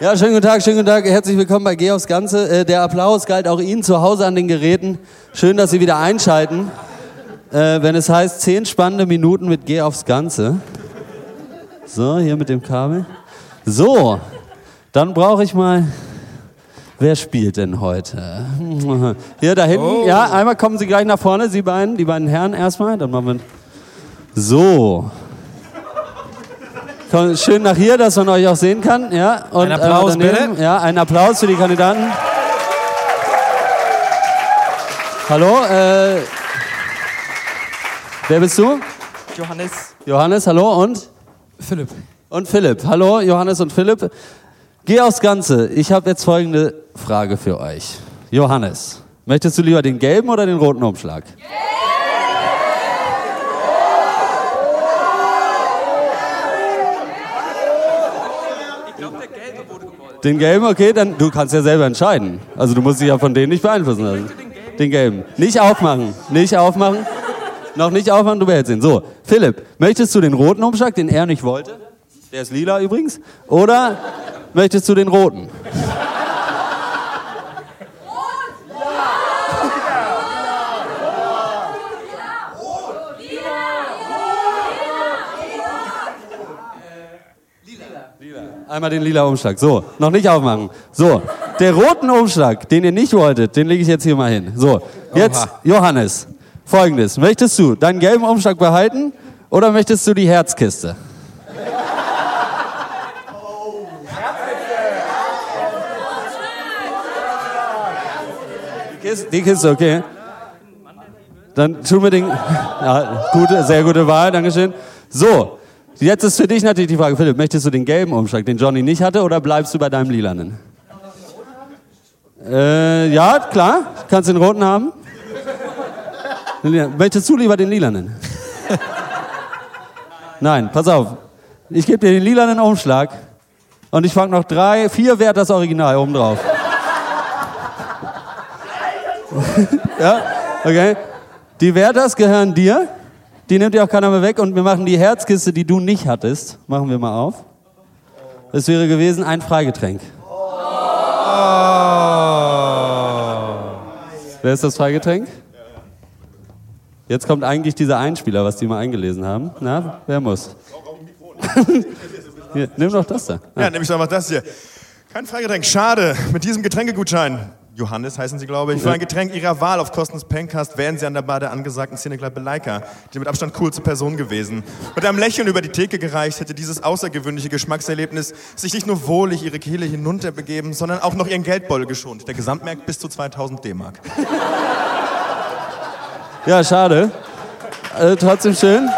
Ja, schönen guten Tag, schönen guten Tag. Herzlich willkommen bei Geh aufs Ganze. Äh, Der Applaus galt auch Ihnen zu Hause an den Geräten. Schön, dass Sie wieder einschalten. Äh, wenn es heißt, zehn spannende Minuten mit Geh aufs Ganze. So, hier mit dem Kabel. So, dann brauche ich mal. Wer spielt denn heute? Hier da hinten. Ja, einmal kommen Sie gleich nach vorne, Sie beiden, die beiden Herren erstmal. Dann machen wir. So. Komm, schön nach hier, dass man euch auch sehen kann. Ja, und Ein Applaus, einmal daneben. bitte. Ja, ein Applaus für die Kandidaten. Hallo, äh, wer bist du? Johannes. Johannes, hallo und? Philipp. Und Philipp. Hallo, Johannes und Philipp. Geh aufs Ganze. Ich habe jetzt folgende Frage für euch. Johannes, möchtest du lieber den gelben oder den roten Umschlag? Den gelben, okay, dann du kannst ja selber entscheiden. Also du musst dich ja von denen nicht beeinflussen lassen. Den gelben. Nicht aufmachen. Nicht aufmachen. Noch nicht aufmachen, du behältst ihn. So, Philipp, möchtest du den roten Umschlag, den er nicht wollte? Der ist lila übrigens. Oder möchtest du den roten? Einmal den lila Umschlag. So, noch nicht aufmachen. So, der roten Umschlag, den ihr nicht wolltet, den lege ich jetzt hier mal hin. So, jetzt Oha. Johannes. Folgendes: Möchtest du deinen gelben Umschlag behalten oder möchtest du die Herzkiste? Die Kiste, die Kiste, okay. Dann tun wir den. Ja, gute, sehr gute Wahl, Dankeschön. So, jetzt ist für dich natürlich die Frage, Philipp, möchtest du den gelben Umschlag, den Johnny nicht hatte, oder bleibst du bei deinem lilanen? Äh, ja, klar, kannst den roten haben. Möchtest du lieber den lilanen? Nein, pass auf. Ich gebe dir den lilanen Umschlag und ich fange noch drei, vier Wert das Original oben drauf. ja, okay. Die Werters gehören dir. Die nimmt dir auch keiner mehr weg und wir machen die Herzkiste, die du nicht hattest, machen wir mal auf. Das wäre gewesen ein Freigetränk. Wer ist das Freigetränk? Jetzt kommt eigentlich dieser Einspieler, was die mal eingelesen haben. Na, wer muss? Hier, nimm doch das da. Ja, nehme ich doch mal das hier. Kein Freigetränk, schade. Mit diesem Getränkegutschein Johannes heißen sie, glaube ich. Für ein Getränk ihrer Wahl auf Kosten des Pencast wären sie an der Bar der angesagten Szenekleipe Leica, die mit Abstand coolste Person gewesen. Mit einem Lächeln über die Theke gereicht, hätte dieses außergewöhnliche Geschmackserlebnis sich nicht nur wohlig ihre Kehle hinunterbegeben, sondern auch noch ihren Geldbeutel geschont. Der Gesamtmarkt bis zu 2000 D-Mark. Ja, schade. Äh, trotzdem schön.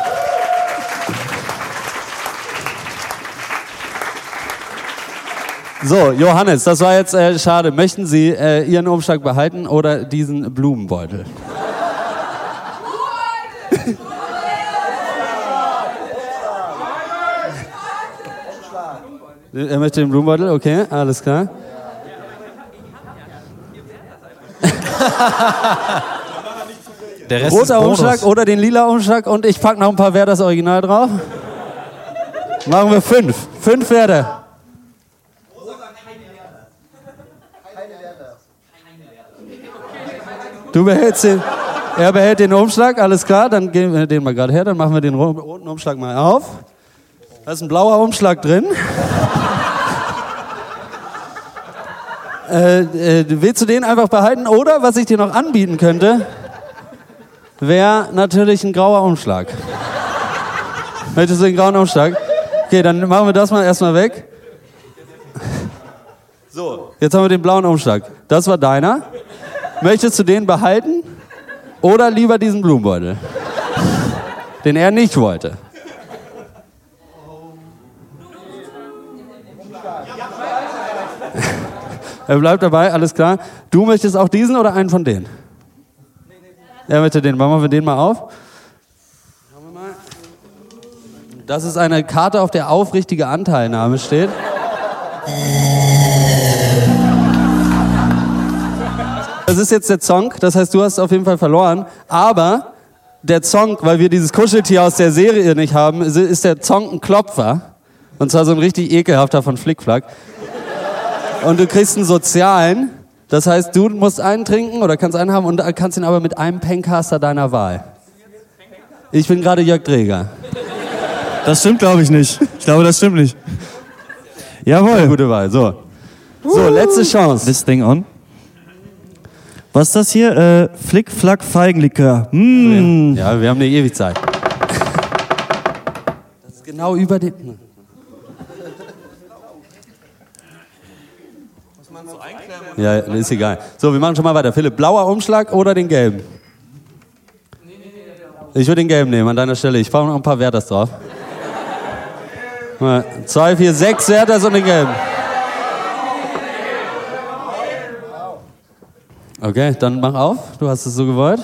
So, Johannes, das war jetzt äh, schade. Möchten Sie äh, Ihren Umschlag behalten oder diesen Blumenbeutel? Er möchte den Blumenbeutel, okay, alles klar. Der Rest Roter. Umschlag oder den lila Umschlag und ich pack noch ein paar Werders Original drauf. Machen wir fünf. Fünf Werder. Du behältst den, er behält den Umschlag, alles klar, dann geben wir den mal gerade her, dann machen wir den ro- roten Umschlag mal auf. Da ist ein blauer Umschlag drin. äh, äh, willst du den einfach behalten oder was ich dir noch anbieten könnte, wäre natürlich ein grauer Umschlag. Möchtest du den grauen Umschlag? Okay, dann machen wir das mal erstmal weg. So, jetzt haben wir den blauen Umschlag. Das war deiner. Möchtest du den behalten oder lieber diesen Blumenbeutel? Den er nicht wollte. Er bleibt dabei, alles klar. Du möchtest auch diesen oder einen von denen? Er möchte den. Machen wir den mal auf. Das ist eine Karte, auf der aufrichtige Anteilnahme steht. Das ist jetzt der Zonk, das heißt, du hast auf jeden Fall verloren. Aber der Zonk, weil wir dieses Kuscheltier aus der Serie nicht haben, ist- der Zonk ein Klopfer. Und zwar so ein richtig ekelhafter von Flickflack. Und du kriegst einen sozialen. Das heißt, du musst einen trinken oder kannst einen haben und kannst ihn aber mit einem Pencaster deiner Wahl. Ich bin gerade Jörg Dreger. Das stimmt, glaube ich, nicht. Ich glaube, das stimmt nicht. Jawohl. Gute Wahl. So. So, letzte Chance. This thing on. Was ist das hier? Äh, Flick, Flack, Feigenlikör. Mm. Ja, wir haben eine Ewigzeit. Das ist genau über den. Ja, ist egal. So, wir machen schon mal weiter. Philipp, blauer Umschlag oder den gelben? Ich würde den gelben nehmen an deiner Stelle. Ich fahre noch ein paar Werters drauf. Zwei, vier, sechs Werters und den gelben. Okay, dann mach auf. Du hast es so gewollt.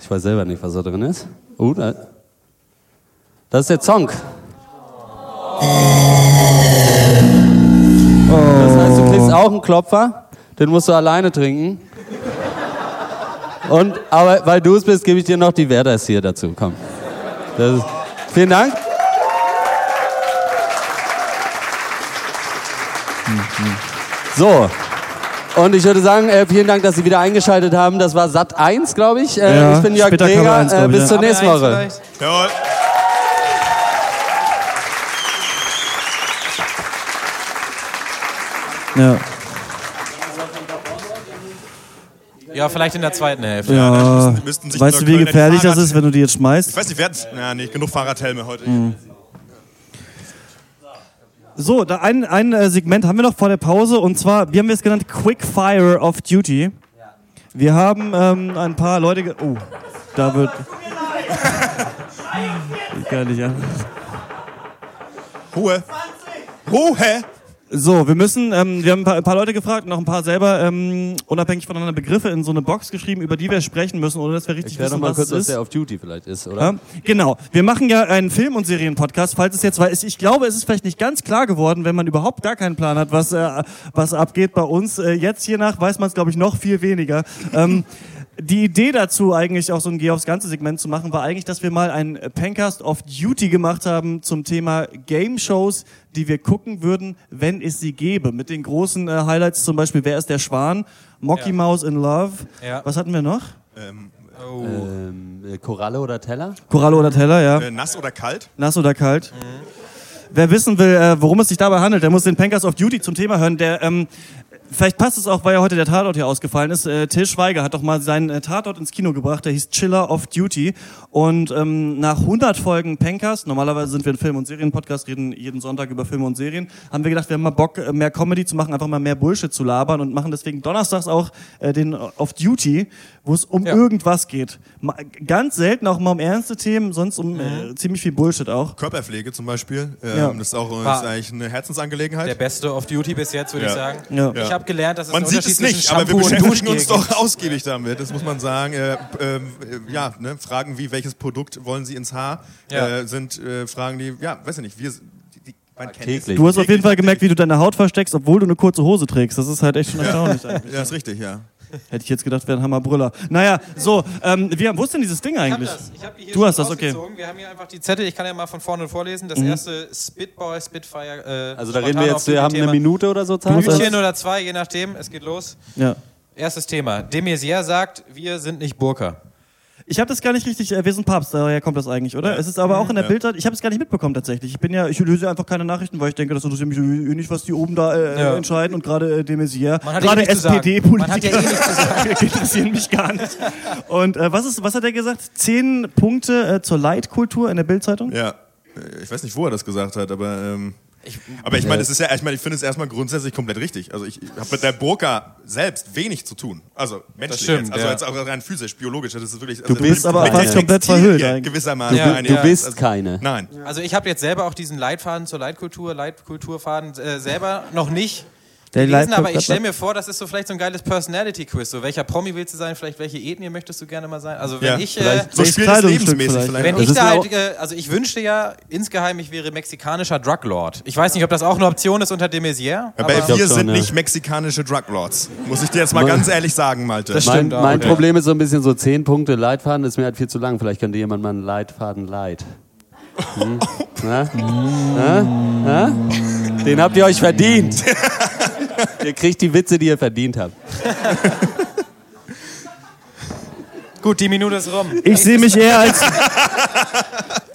Ich weiß selber nicht, was da drin ist. Oh, da. Das ist der Zonk. Das heißt, du kriegst auch einen Klopfer. Den musst du alleine trinken. Und, aber weil du es bist, gebe ich dir noch die Werders hier dazu. Komm. Ist, vielen Dank. So. Und ich würde sagen, äh, vielen Dank, dass Sie wieder eingeschaltet haben. Das war Sat 1, glaube ich. Äh, Ja, ich bin Jörg Dreger. Äh, bis ja. zur nächsten Woche. Jawohl. Ja. Ja, vielleicht in der zweiten Hälfte. ja. müssten- müssten sich Weißt du, wie gefährlich das ist, wenn du die jetzt schmeißt? Ich weiß nicht, wer hat's? Ja, nee, genug Fahrradhelme heute. So, da ein, ein äh, Segment haben wir noch vor der Pause und zwar, wir haben es genannt Quick Fire of Duty. Wir haben ähm, ein paar Leute. Ge oh, da wird. Ich kann nicht an. Ruhe. Ruhe. So, wir müssen, ähm, wir haben ein paar, ein paar Leute gefragt, noch ein paar selber ähm, unabhängig voneinander Begriffe in so eine Box geschrieben, über die wir sprechen müssen, ohne dass wir richtig Erklär wissen, mal was kurz, es was ist. der auf Duty vielleicht ist, oder? Ja, genau. Wir machen ja einen Film- und Serienpodcast, falls es jetzt, weil ich glaube, es ist vielleicht nicht ganz klar geworden, wenn man überhaupt gar keinen Plan hat, was, äh, was abgeht bei uns. Äh, jetzt hiernach weiß man es, glaube ich, noch viel weniger. Ähm, die Idee dazu, eigentlich auch so ein Geh aufs ganze Segment zu machen, war eigentlich, dass wir mal einen Pencast of Duty gemacht haben zum Thema Game-Shows, die wir gucken würden, wenn es sie gäbe. Mit den großen äh, Highlights zum Beispiel, wer ist der Schwan? Mocky Ja. Mouse in Love. Ja. Was hatten wir noch? Ähm, Ähm, äh, Koralle oder Teller? Koralle oder Teller, ja. äh, nass oder kalt? Nass oder kalt? Wer wissen will, äh, worum es sich dabei handelt, der muss den Pankers of Duty zum Thema hören. Der, ähm, vielleicht passt es auch, weil ja heute der Tatort hier ausgefallen ist. Äh, Till Schweiger hat doch mal seinen äh, Tatort ins Kino gebracht, der hieß Chiller of Duty. Und ähm, nach 100 Folgen Pencast, normalerweise sind wir ein Film- und Serien-Podcast, reden jeden Sonntag über Filme und Serien, haben wir gedacht, wir haben mal Bock, äh, mehr Comedy zu machen, einfach mal mehr Bullshit zu labern und machen deswegen donnerstags auch äh, den Off Duty, wo es um Ja. irgendwas geht. Ma ganz selten auch mal um ernste Themen, sonst um äh, ziemlich viel Bullshit auch. Körperpflege zum Beispiel. Ähm, Ja. Das ist auch War- ist eigentlich eine Herzensangelegenheit. Der beste Off-Duty bis jetzt, würde Ja. ich sagen. Ja. Ich habe gelernt, dass es Man sieht es nicht, aber wir beschäftigen uns doch ausgiebig damit. Das muss man sagen. Äh, äh, ja, ne? Fragen wie, welches Produkt wollen Sie ins Haar, Ja. äh, sind äh, Fragen, die, ja, weiß ich nicht, wir, die, die, man kennt Täglich. Du hast auf jeden Fall gemerkt, wie du deine Haut versteckst, obwohl du eine kurze Hose trägst. Das ist halt echt schon erstaunlich eigentlich. Ja, ist richtig, ja. Hätte ich jetzt gedacht, wäre ein Hammerbrüller. Naja, so, ähm, wir, wo ist denn dieses Ding Ich hab eigentlich? das. Ich hab die hier Du hast das, okay. Wir haben hier einfach die Zettel. Ich kann ja mal von vorne vorlesen. Das erste Spitboy, Spitfire. Äh, Also da reden wir jetzt, wir haben Thema. eine Minute oder so Zeit. Minütchen oder zwei, je nachdem. Es geht los. Ja. Erstes Thema. Demisier sagt, wir sind nicht Burka. Ich habe das gar nicht richtig, äh, wir sind Papst, daher kommt das eigentlich, oder? Es ist aber auch in der Ja. Bildzeit, ich habe es gar nicht mitbekommen tatsächlich. Ich bin ja, ich löse einfach keine Nachrichten, weil ich denke, das interessiert mich eh nicht, was die oben da äh, Ja. entscheiden und gerade äh, de Maizière, Man hat ja gerade eh nichts zu sagen. Man hat ja SPD-Politiker eh nichts zu sagen. interessieren mich gar nicht. Und äh, was ist, was hat er gesagt? Zehn Punkte äh, zur Leitkultur in der Bildzeitung? Ja, äh, ich weiß nicht, wo er das gesagt hat, aber. Ähm, aber ich meine, es ist ja, ich meine, ich finde es erstmal grundsätzlich komplett richtig. Also ich habe mit der Burka selbst wenig zu tun. Also menschlich stimmt, jetzt. Also ja. jetzt auch rein physisch, biologisch. Das ist wirklich. Also Du bist aber fast komplett verhüllt eigentlich. Gewissermaßen. Ja, Eine- Du ja. bist also- keine. Nein. Also ich habe jetzt selber auch diesen Leitfaden zur Leitkultur, Leitkulturfaden äh, selber noch nicht Der gelesen, aber ich stelle mir vor, das ist so vielleicht so ein geiles Personality-Quiz. So, welcher Promi willst du sein? Vielleicht welche Ethnie möchtest du gerne mal sein? Also wenn Ja, ich... Äh, So Welches Spiel des Kleidungsstück Lebensmäßig vielleicht? vielleicht. wenn Das ich da halt, äh, also ich wünschte ja insgeheim, ich wäre mexikanischer Druglord. Ich weiß nicht, ob das auch eine Option ist unter de Maizière, Aber, aber wir sind ja. nicht mexikanische Druglords. Muss ich dir jetzt mal ganz ehrlich sagen, Malte. Das Mein, Stimmt auch, mein ja. Problem ist so ein bisschen so 10 Punkte Leitfaden, ist mir halt viel zu lang. Vielleicht könnte jemand mal einen Leitfaden leit. Hm? Na? Na? Na? Den habt ihr euch verdient. ihr kriegt die Witze, die ihr verdient habt. gut, die Minute ist rum. Ich sehe mich eher als.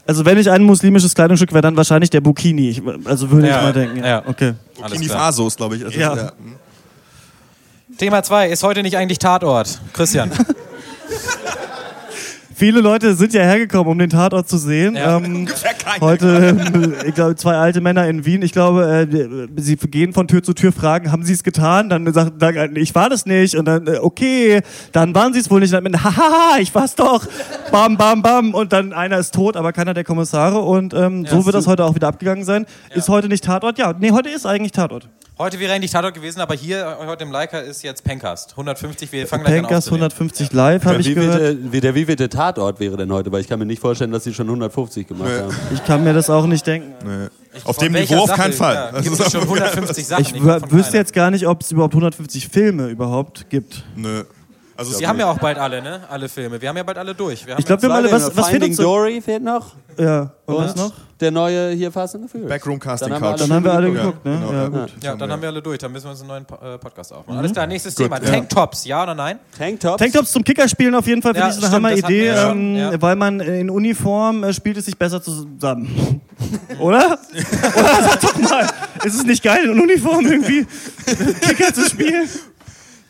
Also wenn ich ein muslimisches Kleidungsstück wäre, dann wahrscheinlich der Bukini. Ich, also würde Ja, ich mal denken. ja. Okay. Alles Burkini klar. Faso ist, glaube ich. Also, Ja. ja. Thema 2, ist heute nicht eigentlich Tatort? Christian. Viele Leute sind ja hergekommen, um den Tatort zu sehen. Ja. Ähm, heute, äh, ich glaube, zwei alte Männer in Wien. Ich glaube, äh, sie gehen von Tür zu Tür, fragen, haben sie es getan? Dann sagt, sagen, ich war das nicht. Und dann, äh, okay, dann waren sie es wohl nicht. Und dann, haha, ich war's doch. Bam, bam, bam. Und dann einer ist tot, aber keiner der Kommissare. Und ähm, so wird das heute auch wieder abgegangen sein. Ist heute nicht Tatort? Ja, nee, heute ist eigentlich Tatort. Heute wäre eigentlich Tatort gewesen, aber hier heute im Leica ist jetzt Pencast. 150, wir fangen gleich an Pencast aufzunehmen. 150 live, habe Der ich gehört. wievielte, wie, der wievielte Tatort wäre denn heute? Weil ich kann mir nicht vorstellen, dass sie schon 150 gemacht Nee. haben. Ich kann mir das auch nicht denken. Auf Von dem welcher Niveau auf Sache? keinen Fall. Ja, Das ist schon auch- 150 Sachen. Ich von wüsste jetzt gar nicht, ob es überhaupt 150 Filme überhaupt gibt. Nö. Also Wir haben ja auch bald alle, ne? Alle Filme. Wir haben ja bald alle durch. Wir haben Ich glaube, wir haben alle, was, was fehlt Finding uns so? Dory fehlt noch. Ja, und was noch? Der neue hier Fast and the Furious. Backroom Casting Dann haben wir Couch. alle Dann haben wir alle Ja, geguckt, ne? genau, ja, ja. gut. ja, dann haben wir alle durch. Dann müssen wir uns einen neuen Po- äh, Podcast Mhm. aufmachen. Alles klar, nächstes Gut, Thema. ja. Tanktops, ja oder nein? Tanktops. Tanktops zum Kickerspielen auf jeden Fall finde Ja, ich eine stimmt, das hatten Hammeridee, wir ja schon, ähm, ja. weil man in Uniform äh, spielt es sich besser zusammen. Oder? Oder sag doch mal, ist es nicht geil in Uniform irgendwie Kicker zu spielen?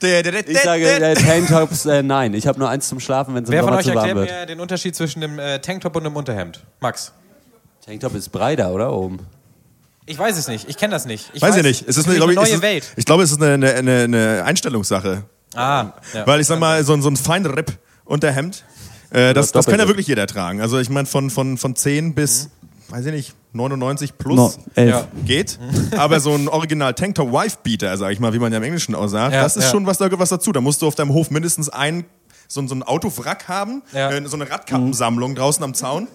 Ich sage äh, Tanktops, äh, nein. Ich habe nur eins zum Schlafen, wenn es im Wer von euch zu warm erklärt wird. mir den Unterschied zwischen dem äh, Tanktop und dem Unterhemd? Max. Tanktop ist breiter, oder? Oben. Ich weiß es nicht. Ich kenne das nicht. Ich Weiß ich nicht. Es ist eine, glaub ich, neue ist, Welt. Ich glaube, es ist eine, eine, eine, eine Einstellungssache. Ah, ja. Weil ich sag mal, so, ein- so ein Feinripp Unterhemd, äh, das, das kann ja wirklich jeder tragen. Also ich meine, von, von, von 10 bis, weiß ich nicht, 99 plus No, elf. Ja. geht. Aber so ein Original Tanktop Wife Beater, sag ich mal, wie man ja im Englischen aussagt, Ja, das ist ja. schon was, da gehört was dazu. Da musst du auf deinem Hof mindestens ein, so, ein- so ein Autowrack haben, Ja. äh, so eine Radkappensammlung draußen am Zaun.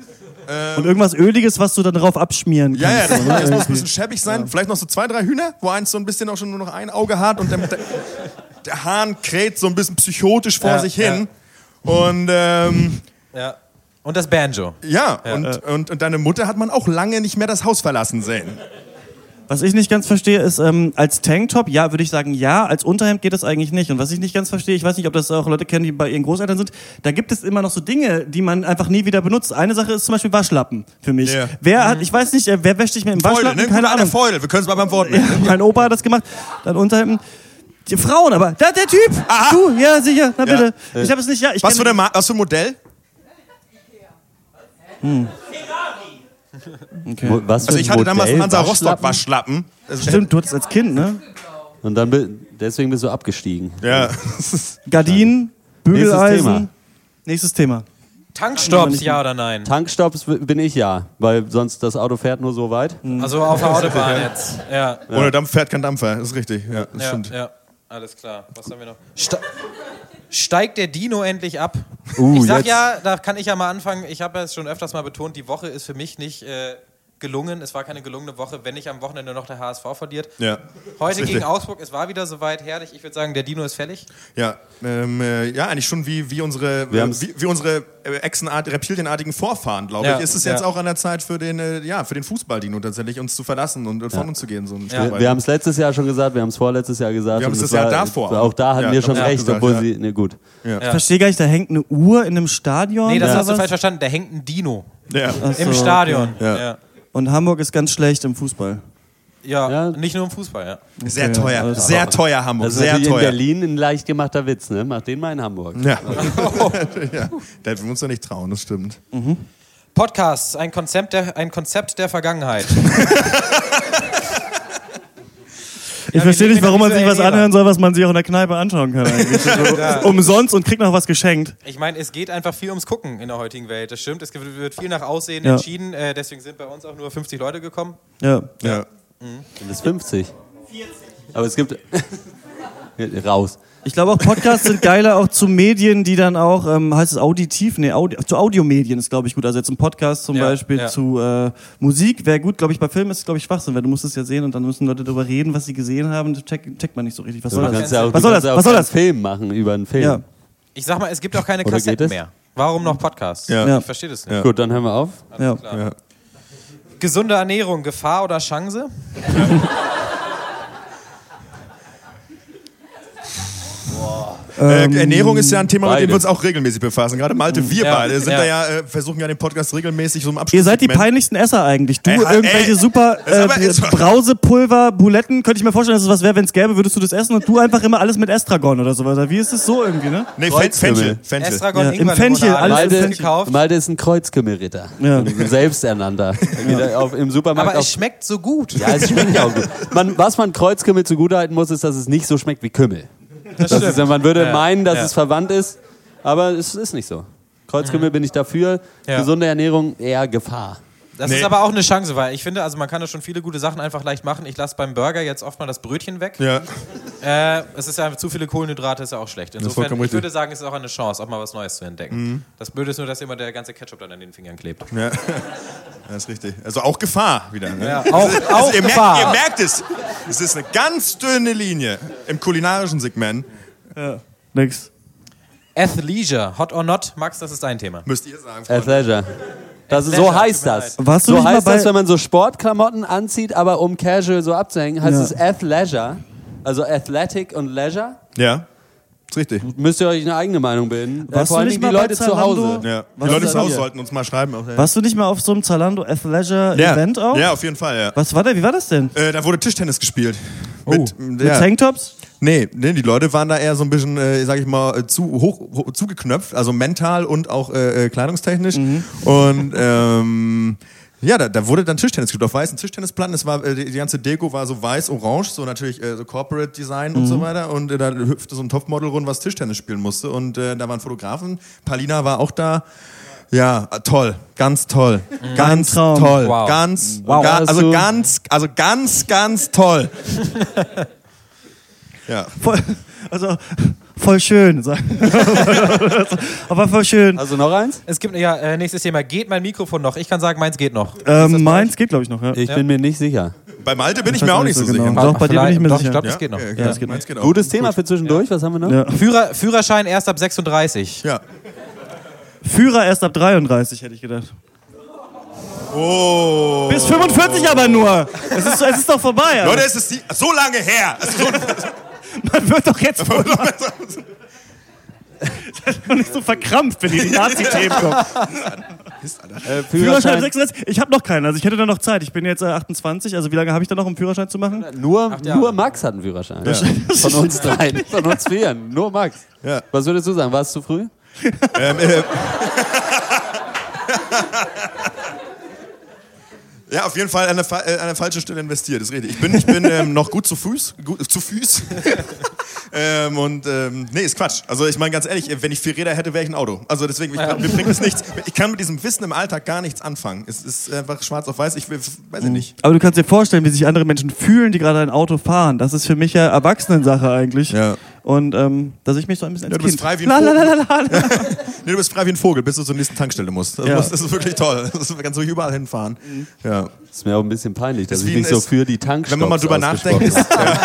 Und irgendwas Öliges, was du dann drauf abschmieren kannst. Ja, ja, das, das muss ein bisschen schäbig sein. Vielleicht noch so zwei, drei Hühner, wo eins so ein bisschen auch schon nur noch ein Auge hat und der, der, der Hahn kräht so ein bisschen psychotisch vor Ja, sich hin. Und ähm, ja. Und das Banjo. ja, Und, und, und deine Mutter hat man auch lange nicht mehr das Haus verlassen sehen. Was ich nicht ganz verstehe, ist, ähm, als Tanktop, ja, würde ich sagen, ja, als Unterhemd geht das eigentlich nicht. Und was ich nicht ganz verstehe, ich weiß nicht, ob das auch Leute kennen, die bei ihren Großeltern sind, da gibt es immer noch so Dinge, die man einfach nie wieder benutzt. Eine Sache ist zum Beispiel Waschlappen für mich. Ja. Wer hat, ich weiß nicht, äh, wer wäscht sich mit dem Feudel, Waschlappen? ne? Keine Keine Ahnung. Feudel, wir können es mal beim Wort Ja, nennen. mein Opa hat das gemacht. Dann Unterhemden. Die Frauen, aber. Da, der Typ! Du, ja, sicher, na bitte. Ich habe es nicht, ja. Ich Was für, eine Ma was für ein Modell? Okay. Was für Also ein ich hatte damals einen Modell, Hansa Rostock Waschlappen? Also, Stimmt, du hattest als Kind, ne? Und dann deswegen bist du abgestiegen. Ja. Gardinen, Nächstes Bügeleisen. Thema. Nächstes Thema. Tankstops, ja oder nein? Tankstops bin ich ja, weil sonst das Auto fährt nur so weit. Also auf der Autobahn jetzt. Ja, Ohne Dampf fährt kein Dampfer. Das ist richtig. Ja, das ja, stimmt. ja. Alles klar. Was haben wir noch? Ste Steigt der Dino endlich ab? Uh, ich sag jetzt- ja, da kann ich ja mal anfangen. Ich habe ja es schon öfters mal betont, die Woche ist für mich nicht äh, gelungen. Es war keine gelungene Woche, wenn nicht am Wochenende noch der HSV verliert. Ja. Heute gegen Augsburg, es war wieder soweit herrlich. Ich würde sagen, der Dino ist fällig. Ja, ähm, äh, ja, eigentlich schon wie, wie unsere, äh, wie, wie unsere äh, Echsenart, reptilienartigen Vorfahren, glaube Ja, ich. Ist es jetzt ja. auch an der Zeit für den, äh, ja, für den Fußballdino tatsächlich, uns zu verlassen und äh, von uns zu gehen. So Wir, wir haben es letztes Jahr schon gesagt, wir haben es vorletztes Jahr gesagt. Wir haben es das war- Jahr davor. Auch da hatten Ja, wir schon recht, gesagt, obwohl ja. sie. Ne, gut. Ich verstehe gar nicht, da hängt eine Uhr in einem Stadion. Nee, das hast du was? falsch verstanden. Da hängt ein Dino ja. Im Stadion. Ja. Ja. Und Hamburg ist ganz schlecht im Fußball. Ja, Ja. nicht nur im Fußball, ja. Sehr Okay, teuer, alles sehr teuer Hamburg, Das ist sehr natürlich in teuer. Berlin ein leicht gemachter Witz, ne? Mach den mal in Hamburg. Ja. ja. Da wir uns doch nicht trauen, das stimmt. Podcasts, ein Konzept der, ein Konzept der Vergangenheit. Ich verstehe nicht, warum man sich was anhören soll, was man sich auch in der Kneipe anschauen kann. Eigentlich. So, Umsonst und kriegt noch was geschenkt. Ich meine, es geht einfach viel ums Gucken in der heutigen Welt. Das stimmt. Es wird viel nach Aussehen Ja. entschieden. Äh, deswegen sind bei uns auch nur 50 Leute gekommen. Ja. Ja. Das ist 50. Aber es gibt. Raus. Ich glaube auch Podcasts sind geiler auch zu Medien, die dann auch, ähm, heißt es auditiv? Nee, Audi zu Audiomedien ist, glaube ich, gut. Also jetzt ein Podcast zum Ja, Beispiel ja. zu äh, Musik wäre gut, glaube ich, bei Filmen ist es, glaube ich, Schwachsinn, weil du musst es ja sehen und dann müssen Leute darüber reden, was sie gesehen haben. Das checkt, man nicht so richtig. Was Du soll das? kannst ja auch, Was soll das? Was soll das? Film machen über einen Film. Ja. Ich sag mal, es gibt auch keine Oder Kassetten mehr. Warum noch Podcasts? Ja. Ja. Ich verstehe das nicht. Ja. Gut, dann hören wir auf. Ja. Ja. Gesunde Ernährung, Gefahr oder Chance? Äh, Ernährung ist ja ein Thema, mit dem beide. wir uns auch regelmäßig befassen. Gerade Malte, wir Ja, beide sind ja. da ja, äh, versuchen ja den Podcast regelmäßig so im Abschluss. Ihr seid die peinlichsten Esser eigentlich. Du Ey, ey, irgendwelche ey. super äh, Brausepulver, Buletten, könnte ich mir vorstellen, dass es was wäre, wenn es gäbe, würdest du das essen und du einfach immer alles mit Estragon oder sowas. Wie ist es so irgendwie, ne? Nee. Fenchel. Fenchel. Estragon, Ja, im Fenchel, alles im gekauft. Malte ist ein Kreuzkümmelritter. Ja. Selbsternannter. Wieder auf, Im Supermarkt Aber auf es schmeckt so gut. Ja, es schmeckt ja auch gut. Man, was man Kreuzkümmel zugutehalten muss, ist, dass es nicht so schmeckt wie Kümmel. Das ist, ja- man würde Ja, meinen, dass ja. es verwandt ist, aber es ist nicht so. Kreuzkümmel bin ich dafür. Gesunde Ernährung eher Gefahr. Das Nee. ist aber auch eine Chance, weil ich finde, also man kann da schon viele gute Sachen einfach leicht machen. Ich lasse beim Burger jetzt oft mal das Brötchen weg. Ja. Äh, es ist ja einfach zu viele Kohlenhydrate, ist ja auch schlecht. Insofern, ich richtig. würde sagen, es ist auch eine Chance, auch mal was Neues zu entdecken. Das Blöde ist nur, dass immer der ganze Ketchup dann an den Fingern klebt. Ja. Das ist richtig. Also auch Gefahr wieder. Ne? Ja, auch, Also auch ihr, Gefahr. merkt, ihr merkt es. Es ist eine ganz dünne Linie im kulinarischen Segment. Nix. Athleisure, hot or not, Max, das ist dein Thema. Müsst ihr sagen. Freunde. Athleisure. Das ist, so heißt das. Warst du so nicht mal heißt das, wenn man so Sportklamotten anzieht, aber um casual so abzuhängen, heißt Ja. es Athleisure. Also Athletic und Leisure. Ja. Ist richtig. Müsst ihr euch eine eigene Meinung bilden. Äh, Warst Vor du allen nicht Dingen die mal bei Leute zu Zalando? Hause. Ja. Die Leute zu Hause sollten uns mal schreiben. Auch. Warst du nicht mal auf so einem Zalando Athleisure ja. Event auch? Ja, auf jeden Fall, ja. Was war da? Wie war das denn? Äh, da wurde Tischtennis gespielt. Oh. Mit, Mit ja. Tanktops? Nee, nee, die Leute waren da eher so ein bisschen, äh, sag ich mal, zu hoch, ho zugeknöpft, also mental und auch äh, äh, kleidungstechnisch. Und ähm, ja, da, da wurde dann Tischtennis gespielt auf weißen Tischtennisplatten. Es war, äh, die, die ganze Deko war so weiß-orange, so natürlich äh, so Corporate Design und so weiter. Und äh, da hüpfte so ein Topmodel rum, was Tischtennis spielen musste. Und äh, da waren Fotografen. Palina war auch da. Ja, toll, ganz toll, ganz Traum. toll, Wow. ganz, Wow. ga, also du- ganz, also ganz, ganz toll. ja. Voll, also voll schön. Aber voll schön. Also noch eins? Es gibt, ja, äh, nächstes Thema. Geht mein Mikrofon noch? Ich kann sagen, meins geht noch. Ähm, meins geht, glaube ich, noch. Ja. Ich bin mir nicht sicher. Bei Malte bin ich weiß mir auch nicht so so sicher. genau. Doch, bei dir bin ich mir Doch, sicher. Ich glaube, Ja? das geht noch. Ja, das geht geht auch. Gutes Thema für zwischendurch. Was haben wir noch? Ja. Führer, Führerschein erst ab 36. Ja. Führer erst ab 33, hätte ich gedacht. Oh. Bis 45 aber nur. Es ist, es ist doch vorbei. Leute, es ist die, so lange her. Also so, Man wird doch jetzt wohl mal nicht so verkrampft, wenn die Nazi-Themen kommen. Äh, Führerschein Führerschein 36. Ich habe noch keinen, also ich hätte da noch Zeit. Ich bin jetzt äh, 28, also wie lange habe ich da noch, um Führerschein zu machen? Nur, nur Max hat einen Führerschein. Von uns dreien, von uns vieren. Nur Max. Ja. Was würdest du sagen? War es zu früh? Ähm, äh, ja, auf jeden Fall an der, fa- äh, an der falschen Stelle investiert, das rede ich. Ich bin, ich bin ähm, noch gut zu Fuß, gut, zu Fuß. ähm, und ähm, nee, ist Quatsch. Also ich meine ganz ehrlich, wenn ich vier Räder hätte, wäre ich ein Auto. Also deswegen, ich, mir bringt es nichts. Ich kann mit diesem Wissen im Alltag gar nichts anfangen. Es ist einfach schwarz auf weiß. Ich will, weiß ich nicht. Aber du kannst dir vorstellen, wie sich andere Menschen fühlen, die gerade ein Auto fahren. Das ist für mich ja Erwachsenensache eigentlich. Ja. Und ähm, dass ich mich so ein bisschen Ja, du bist Kind... frei wie ein Vogel. Nee, du bist frei wie ein Vogel, bis du zur nächsten Tankstelle musst. Das, Ja. muss, das ist wirklich toll. Das kannst du überall hinfahren. Ja. Ist mir auch ein bisschen peinlich, dass Ist ich ein- so für die Tankstopps Wenn man mal drüber nachdenkt, ist, ja.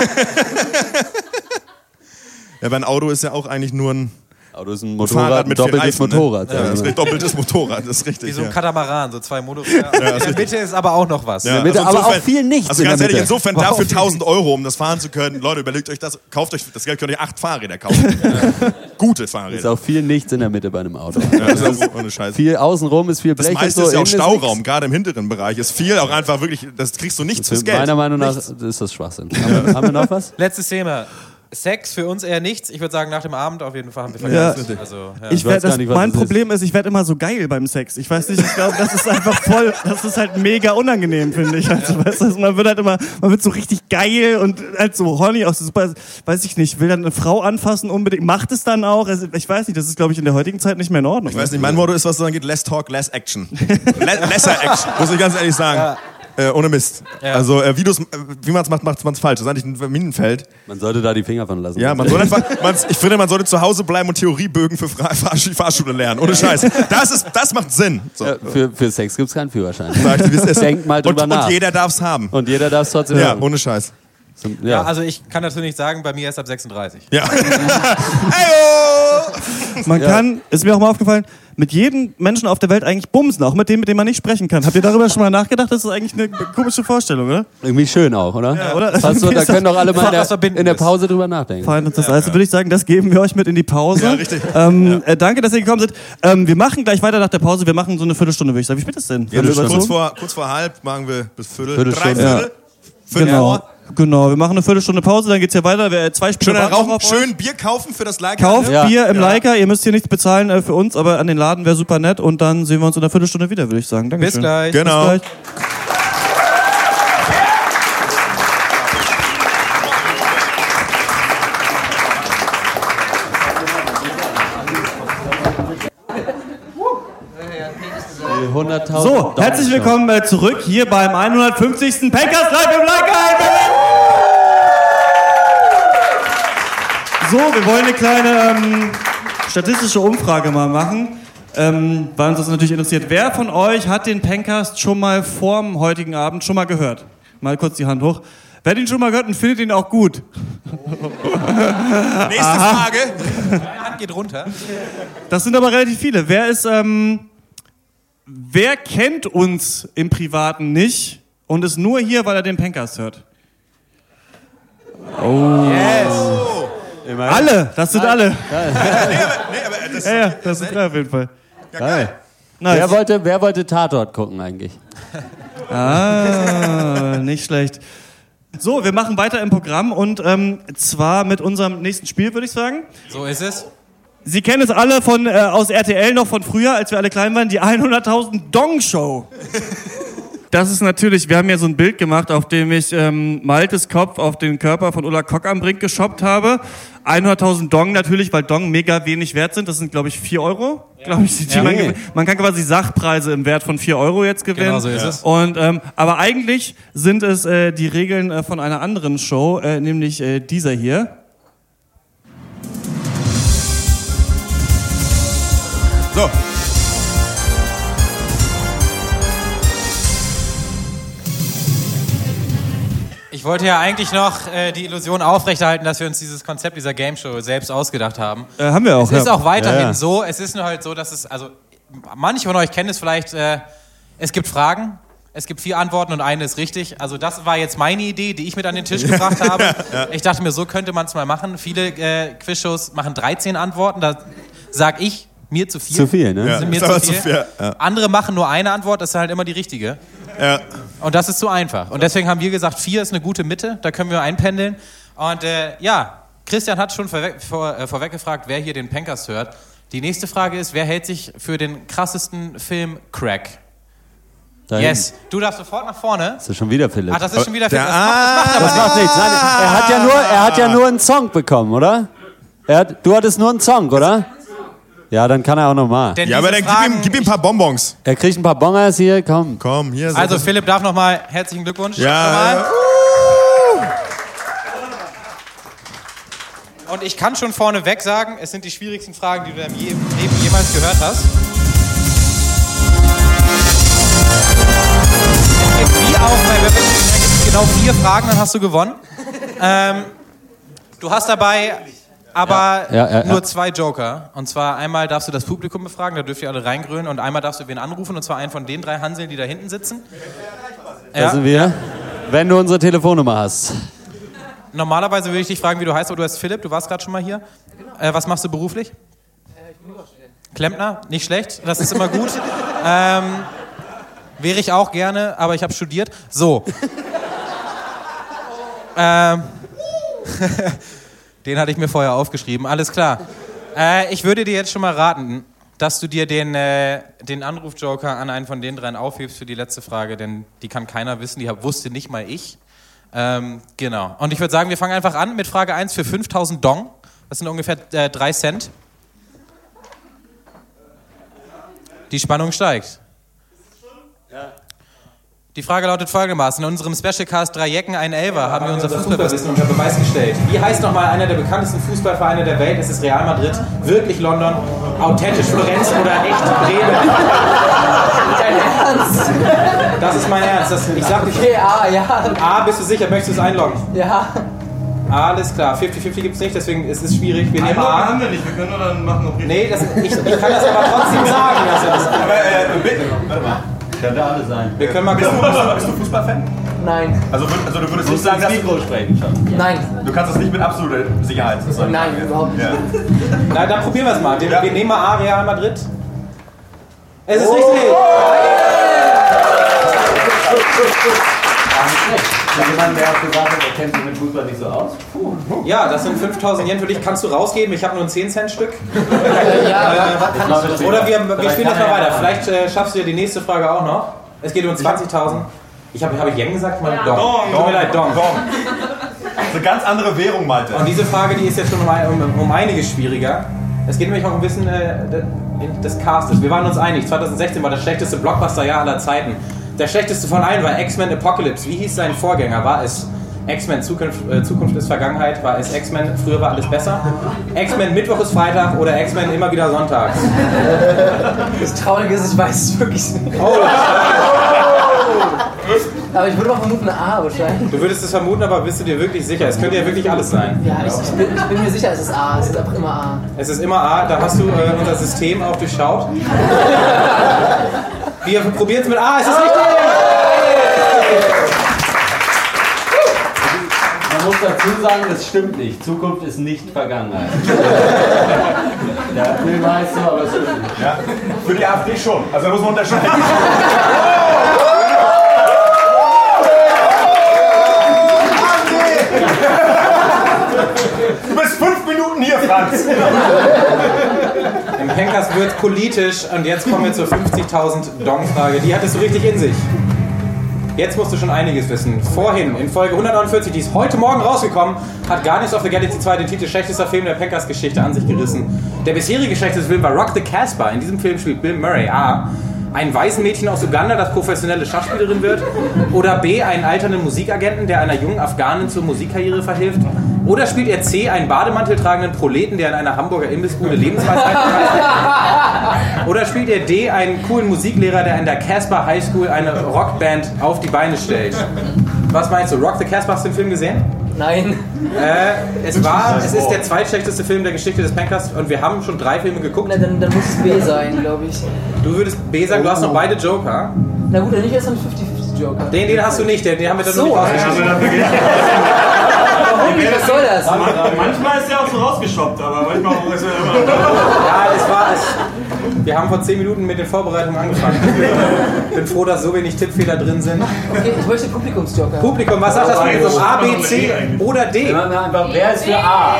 ja, weil ein Auto ist ja auch eigentlich nur ein habe. Auto ist ein Fahrrad Motorrad, ein mit doppeltes Reifen, Motorrad. Ne? Ja, das ist ein doppeltes Motorrad, das ist richtig. Wie so ein ja. Katamaran, so zwei Motorräder. in der Mitte ist aber auch noch was. Ja, Mitte, aber auch viel nichts Also in ganz der ehrlich, insofern dafür 1000 Euro, um das fahren zu können. Leute, überlegt euch das, kauft euch, das Geld könnt ihr acht Fahrräder kaufen. Gute Ist Fahrräder. auch viel nichts in der Mitte bei einem Auto. Ja, das ist auch ohne Scheiß. Viel außenrum ist viel Das Blech meiste und so. ist ja auch Stauraum, nichts. gerade im hinteren Bereich ist viel auch einfach wirklich, das kriegst du nichts fürs Für Geld. Meiner Meinung nach ist das Schwachsinn. Haben, haben wir noch was? Letztes Thema. Sex für uns eher nichts. Ich würde sagen, nach dem Abend auf jeden Fall haben wir Ja. vergessen. Also, ja. Ich werd, das, nicht, mein das ist. Problem ist, ich werde immer so geil beim Sex. Ich weiß nicht, ich glaube, das ist einfach voll, das ist halt mega unangenehm, finde ich. Also, weißt du, man wird halt immer, man wird so richtig geil und halt so horny, auch so super, weiß ich nicht, will dann eine Frau anfassen unbedingt, macht es dann auch. Also, ich weiß nicht, das ist, glaube ich, in der heutigen Zeit nicht mehr in Ordnung. Ich weiß nicht, mein Motto ist, was so angeht, less talk, less action. Le lesser action, muss ich ganz ehrlich sagen. Äh, ohne Mist. Ja. Also, äh, wie, du's, äh, wie man es macht, macht man es falsch. Das ist eigentlich ein Minenfeld. Man sollte da die Finger von lassen. Ja, man soll einfach, man, ich finde, man sollte zu Hause bleiben und Theoriebögen für Fra Fahrsch Fahrschule lernen. Ohne Scheiß. Das, ist, das macht Sinn. So. Ja, für, für Sex gibt es keinen Führerschein. Sag ich dir, wie es ist. Denk mal drüber und, nach. Und jeder darf es haben. Und jeder darf es trotzdem Ja, hören. ohne Scheiß. Zum- ja, ja. also ich kann dazu nicht sagen, bei mir ist ab 36. Ja. Heyo! Man kann, ist mir auch mal aufgefallen, mit jedem Menschen auf der Welt eigentlich bumsen, auch mit dem, mit dem man nicht sprechen kann. Habt ihr darüber schon mal nachgedacht? Das ist eigentlich eine komische Vorstellung, oder? Irgendwie schön auch, oder? Ja, oder? Fast so, da können doch alle mal in der, in der Pause drüber nachdenken. Fein und das also würde ich sagen, das geben wir euch mit in die Pause. Ja, richtig. Ähm, äh, danke, dass ihr gekommen seid. Ähm, wir machen gleich weiter nach der Pause. Wir machen so eine Viertelstunde, würde ich sagen. Wie spät ist denn? Ja, kurz, vor, kurz vor halb machen wir bis Viertel. Viertelstunde. Drei Viertel. Viertel Genau. Genau, wir machen eine Viertelstunde Pause, dann geht's hier weiter. Wir, zwei Spiele Schön, rauchen, schön Bier kaufen für das Like. Kauft Ja. Bier im Ja. Leica. Ihr müsst hier nichts bezahlen äh, für uns, aber an den Laden wäre super nett. Und dann sehen wir uns in einer Viertelstunde wieder, würde ich sagen. Dankeschön. Bis gleich. Genau. Bis gleich. Die 100.000 So, herzlich willkommen äh, zurück hier beim 150. Pankers Live im Leica. So, wir wollen eine kleine ähm, statistische Umfrage mal machen. Ähm, weil uns das natürlich interessiert. Wer von euch hat den Pencast schon mal vorm heutigen Abend schon mal gehört? Mal kurz die Hand hoch. Wer ihn schon mal gehört und findet ihn auch gut? Nächste Frage. Meine Hand geht runter. Das sind aber relativ viele. Wer ist, ähm, wer kennt uns im Privaten nicht und ist nur hier, weil er den Pencast hört? Yes. Alle, das sind alle. Nee, aber das, Ja, ja, das sind drei auf jeden Fall. ja, geil. Nice. Wer wollte, wer wollte Tatort gucken eigentlich? Ah, nicht schlecht. So, wir machen weiter im Programm und ähm, zwar mit unserem nächsten Spiel, würde ich sagen. So ist es. Sie kennen es alle von, äh, aus RTL noch von früher, als wir alle klein waren, die 100.000 Dong Show. Das ist natürlich, wir haben ja so ein Bild gemacht, auf dem ich ähm, Maltes Kopf auf den Körper von Ulla Kock am Brink geshoppt habe. 100.000 Dong natürlich, weil Dong mega wenig wert sind. Das sind, glaube ich, 4 Euro. Glaube ich, die man, gewinnt. man kann quasi Sachpreise im Wert von 4 Euro jetzt gewinnen. Genau so ist es. Und, ähm, aber eigentlich sind es äh, die Regeln äh, von einer anderen Show, äh, nämlich äh, dieser hier. So, Ich wollte ja eigentlich noch äh, die Illusion aufrechterhalten, dass wir uns dieses Konzept dieser Game Show selbst ausgedacht haben. Äh, haben wir auch. Es ist ja. auch weiterhin Ja, ja. so. Es ist nur halt so, dass es, also manche von euch kennen es vielleicht, äh, es gibt Fragen, es gibt vier Antworten und eine ist richtig. Also das war jetzt meine Idee, die ich mit an den Tisch gebracht habe. Ich dachte mir, so könnte man es mal machen. Viele äh, Quizshows machen 13 Antworten. Da sag ich Mir zu viel. Zu viel, ne? Ja, mir ist zu viel. zu viel, ja. Andere machen nur eine Antwort, das ist halt immer die richtige. Ja. Und das ist zu einfach. Und deswegen haben wir gesagt, vier ist eine gute Mitte, da können wir einpendeln. Und äh, ja, Christian hat schon vorweg, vor, äh, vorweg gefragt, wer hier den Pencast hört. Die nächste Frage ist, wer hält sich für den krassesten Film Crack? Da Yes. Du darfst sofort nach vorne. Ist das schon wieder Philipp? Ach, das ist schon wieder Der- Film. Das macht, das macht das macht nichts. Nein, er hat ja nur, er hat ja nur einen Song bekommen, oder? Er hat, du hattest nur einen Song, oder? Ja, dann kann er auch nochmal. Ja, aber dann gib ihm, gib ihm ein paar Bonbons. Er kriegt ein paar Bongers hier, komm. Komm, hier. so- Also Philipp darf nochmal herzlichen Glückwunsch. Ja. Nochmal. Und ich kann schon vorneweg sagen, es sind die schwierigsten Fragen, die du in deinem Leben jemals gehört hast. Es gibt wie auch bei genau vier Fragen, dann hast du gewonnen. Ähm, du hast dabei aber Ja, ja, ja, nur zwei Joker. Und zwar einmal darfst du das Publikum befragen, da dürft ihr alle reingrölen. Und einmal darfst du wen anrufen, und zwar einen von den drei Hanseln, die da hinten sitzen. Da sind wir. Wenn du unsere Telefonnummer hast. Normalerweise würde ich dich fragen, wie du heißt, aber du heißt Philipp, du warst gerade schon mal hier. Äh, was machst du beruflich? Klempner, nicht schlecht, das ist immer gut. ähm, wäre ich auch gerne, aber ich habe studiert. So. ähm, den hatte ich mir vorher aufgeschrieben, alles klar. Äh, ich würde dir jetzt schon mal raten, dass du dir den, äh, den Anrufjoker an einen von den dreien aufhebst für die letzte Frage, denn die kann keiner wissen, die wusste nicht mal ich. Ähm, genau. Und ich würde sagen, wir fangen einfach an mit Frage 1 für 5000 Dong. Das sind ungefähr äh, 3 Cent. Die Spannung steigt. Die Frage lautet folgendermaßen. In unserem Specialcast Drei Jecken, ein Elfer haben wir unser Fußballwissen unter Beweis gestellt. Wie heißt nochmal einer der bekanntesten Fußballvereine der Welt? Ist es Real Madrid, wirklich London, authentisch Florenz oder echt Bremen? Dein Ernst? Das ist mein Ernst. Das, ich sag nicht. Okay, ah, ja. A, bist du sicher? Möchtest du es einloggen? Ja. Alles klar. 50-50 gibt es nicht, deswegen ist es schwierig. Wir nehmen A. haben wir nicht, wir können nur dann machen noch Nee, das, ich, ich kann das aber trotzdem sagen. Dass das, Aber, äh, bitte, warte mal. Könnte alles sein. wir können mal Bist du, gucken. bist du, bist du Fußballfan? Nein. Also, also du würdest nicht sagen, dass du, sprechen schon. Nein. du kannst das nicht mit absoluter Sicherheit sagen. Nein, überhaupt nicht. Ja. Na, dann probieren wir es mal. Wir, Ja. wir nehmen mal A, Real Madrid. Es ist richtig. Jemand, der hat gesagt hat, er kennt sich mit Fußball nicht so aus. Ja, das sind 5000 Yen für dich. Kannst du rausgeben? Ich habe nur ein 10-Cent-Stück. Ja, Oder wir, wir spielen das mal weiter. Vielleicht äh, schaffst du ja die nächste Frage auch noch. Es geht um 20.000. Ich habe hab ich Yen gesagt? Meine Dong. Tut mir leid, Dong. Dong. Das ist eine ganz andere Währung, Malte. Und diese Frage, die ist jetzt schon um, um, um einiges schwieriger. Es geht nämlich auch ein bisschen äh, des Castes. Wir waren uns einig, 2016 war das schlechteste Blockbuster-Jahr aller Zeiten. Der schlechteste von allen war X-Men Apocalypse. Wie hieß sein Vorgänger? War es X-Men Zukunft, äh, Zukunft ist Vergangenheit? War es X-Men Früher war alles besser? X-Men Mittwoch ist Freitag oder X-Men immer wieder sonntags? das Traurige ist, ich weiß es wirklich nicht. Oh, Aber ich würde mal vermuten, A wahrscheinlich. du würdest es vermuten, aber bist du dir wirklich sicher? Es könnte ja wirklich alles sein. Ja, ich, ich, bin, ich bin mir sicher, es ist A. Es ist einfach immer A. Es ist immer A, da hast du äh, unser System auch durchschaut. Wir probieren es mit A, es ist richtig! Man muss dazu sagen, das stimmt nicht. Zukunft ist nicht Vergangenheit. Der Film heißt so, aber es stimmt nicht. Ja. Für die AfD schon. Also da muss man unterscheiden. Du bist fünf Minuten hier, Franz. Im Pencast wird politisch und jetzt kommen wir zur 50.000 Dong-Frage. Die hattest du richtig in sich. Jetzt musst du schon einiges wissen. Vorhin, in Folge 149, die ist heute Morgen rausgekommen, hat Guardians of the Galaxy 2 den Titel schlechtester Film der Pencast-Geschichte an sich gerissen. Der bisherige schlechteste Film war Rock the Casbah. In diesem Film spielt Bill Murray A. Ein Waisenmädchen aus Uganda, das professionelle Schachspielerin wird. Oder B. Einen alternden Musikagenten, der einer jungen Afghanin zur Musikkarriere verhilft. Oder spielt er C. einen Bademantel tragenden Proleten, der in einer Hamburger Imbissbude Lebensweisheit Oder spielt er D. einen coolen Musiklehrer, der in der Casbah High School eine Rockband auf die Beine stellt? Was meinst du? Rock the Casbah, hast du den Film gesehen? Nein. Äh, es war, es ist der zweitschlechteste Film der Geschichte des Pankers und wir haben schon drei Filme geguckt. Na, dann, dann muss es B sein, glaube ich. Du würdest B sagen, du hast noch beide Joker. Na gut, dann nicht erst ein 50-50 Joker. Den, den hast du nicht, den, den haben wir dann So. noch nicht ausgeschrieben. Warum nicht? Was soll das? Manchmal ist er auch so rausgeschoppt, aber manchmal auch ist er immer. Ja, es war, es, Wir haben vor 10 Minuten mit den Vorbereitungen angefangen. Bin froh, dass so wenig Tippfehler drin sind. Okay, ich möchte Publikumsjoker. Publikum, was sagt das Publikum? A, B, C oder D? Wir machen einfach, wer ist für A?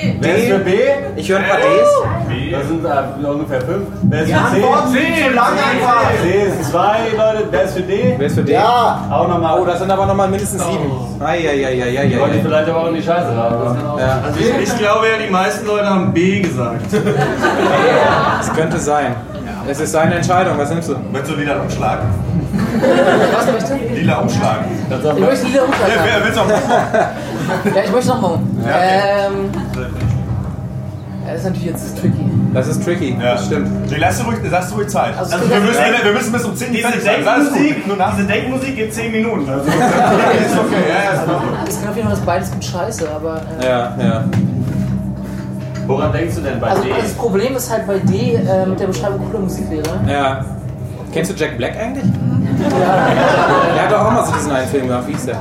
D. Wer ist für B? Ich höre ein paar Ds. Das sind äh, ungefähr fünf. Wer ist für C? Antwort C, zu lang einfach. C ist zwei, Leute. Wer ist für D? Wer ist für D? Ja. Auch nochmal. Oh, das sind aber nochmal mindestens sieben. Eieieiei. Die wollte ich vielleicht aber auch in die Scheiße haben. Ja, Also ich, ich glaube ja, die meisten Leute haben B gesagt. das könnte sein. Es ist seine Entscheidung. Was nimmst du? Möchtest du lila umschlagen? Was möchte ich? Lila umschlagen. Ich möchte Ja, umschlagen. wer will's auch machen? Ja, ich möchte noch mal. Ja. Ähm. Ja, das ist natürlich jetzt tricky. Das ist tricky. Ja. Das stimmt. Nee, lass dir ruhig, lass ruhig Zeit. Also, Also, wir, müssen, wir müssen bis um 10 Diese fertig sein. Alles gut. Denkmusik, Nur nach diese Denkmusik geht 10 Minuten. Also, ist okay. Ja, ja, ist okay. Es kann auf jeden Fall, dass beides gut scheiße, aber. Äh, Ja, ja. Woran denkst du denn bei also, D? also das Problem ist halt bei D äh, mit der Beschreibung cooler Musiklehrer. Ja. Kennst du Jack Black eigentlich? Ja. Der hat doch auch mal so diesen einen Film gemacht. Wie hieß der?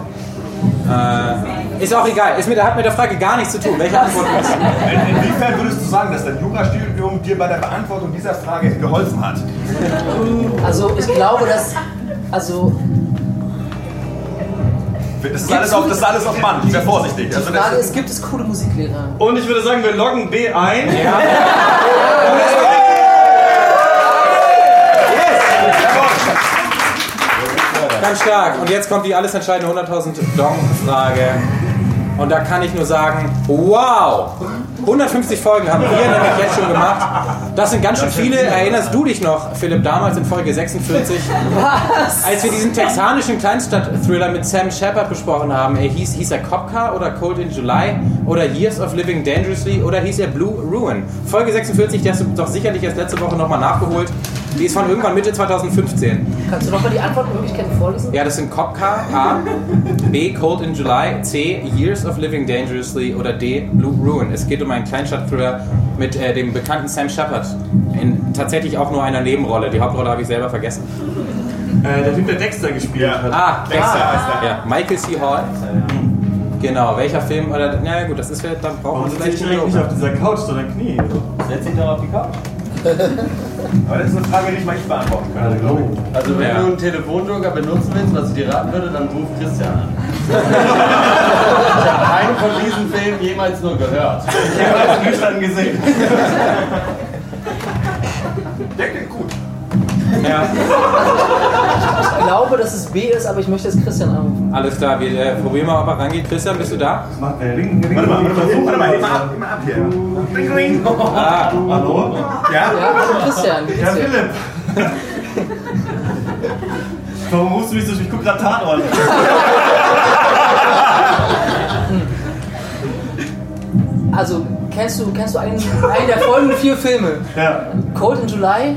Äh, ist auch egal. Ist mit, hat mit der Frage gar nichts zu tun. Welche Antwort ist? In, inwiefern würdest du sagen, dass dein Jurastudium dir bei der Beantwortung dieser Frage geholfen hat? Also ich glaube, dass. Also Das ist alles auf, das ist alles auf Mann. Sehr vorsichtig. die Also, Frage das, ist, gibt es coole Musiklehrer? Und ich würde sagen, wir loggen B ein. Ganz stark. Und jetzt kommt die alles entscheidende 100.000 Dong-Frage. Und da kann ich nur sagen, wow! 150 Folgen haben wir nämlich jetzt schon gemacht. Das sind ganz schön viele. Erinnerst du dich noch, Philipp, damals in Folge 46? Was? Als wir diesen texanischen Kleinstadt-Thriller mit Sam Shepard besprochen haben, er hieß, hieß er Cop Car oder Cold in July oder Years of Living Dangerously oder hieß er Blue Ruin? Folge 46, die hast du doch sicherlich erst letzte Woche nochmal nachgeholt. Die ist von irgendwann Mitte 2015. Kannst du nochmal die Antwortmöglichkeiten vorlesen? Ja, das sind Cop Car, A, B, Cold in July, C, Years of Living Dangerously oder D, Blue Ruin. Es geht um einen Kleinstadt-Thriller mit äh, dem bekannten Sam Shepard. In tatsächlich auch nur einer Nebenrolle. Die Hauptrolle habe ich selber vergessen. Äh, der Typ, der Dexter gespielt hat. Ah, Dexter heißt er. Ja, Michael C. Hall. Genau, welcher Film? Oder, na ja, gut, das ist ja, dann man sitzt vielleicht nicht auf dieser Couch, sondern Knie? Setz dich doch auf die Couch. Aber das ist eine Frage, die ich mal nicht beantworten kann. ich. Also wenn Ja. du einen Telefonjoker benutzen willst, was ich dir raten würde, dann ruf Christian an. ich habe keinen von diesen Filmen jemals nur gehört. ich habe das nüchtern gesehen. Ja, Ich glaube, dass es B ist, aber ich möchte jetzt Christian anrufen. alles klar, wir äh, probieren mal, ob er rangeht. Christian, bist du da? Macht der Ring, Ring, Warte mal, warte mal, warte mal, mal. ab, hier. Ring, ring. Ah, Hallo? Ja? Ja, hallo Christian. geht's Ja? Philipp. Warum rufst du mich so? Ich guck grad Tatort. Also, kennst du, kennst du einen, einen der folgenden vier Filme? Ja, Cold in July?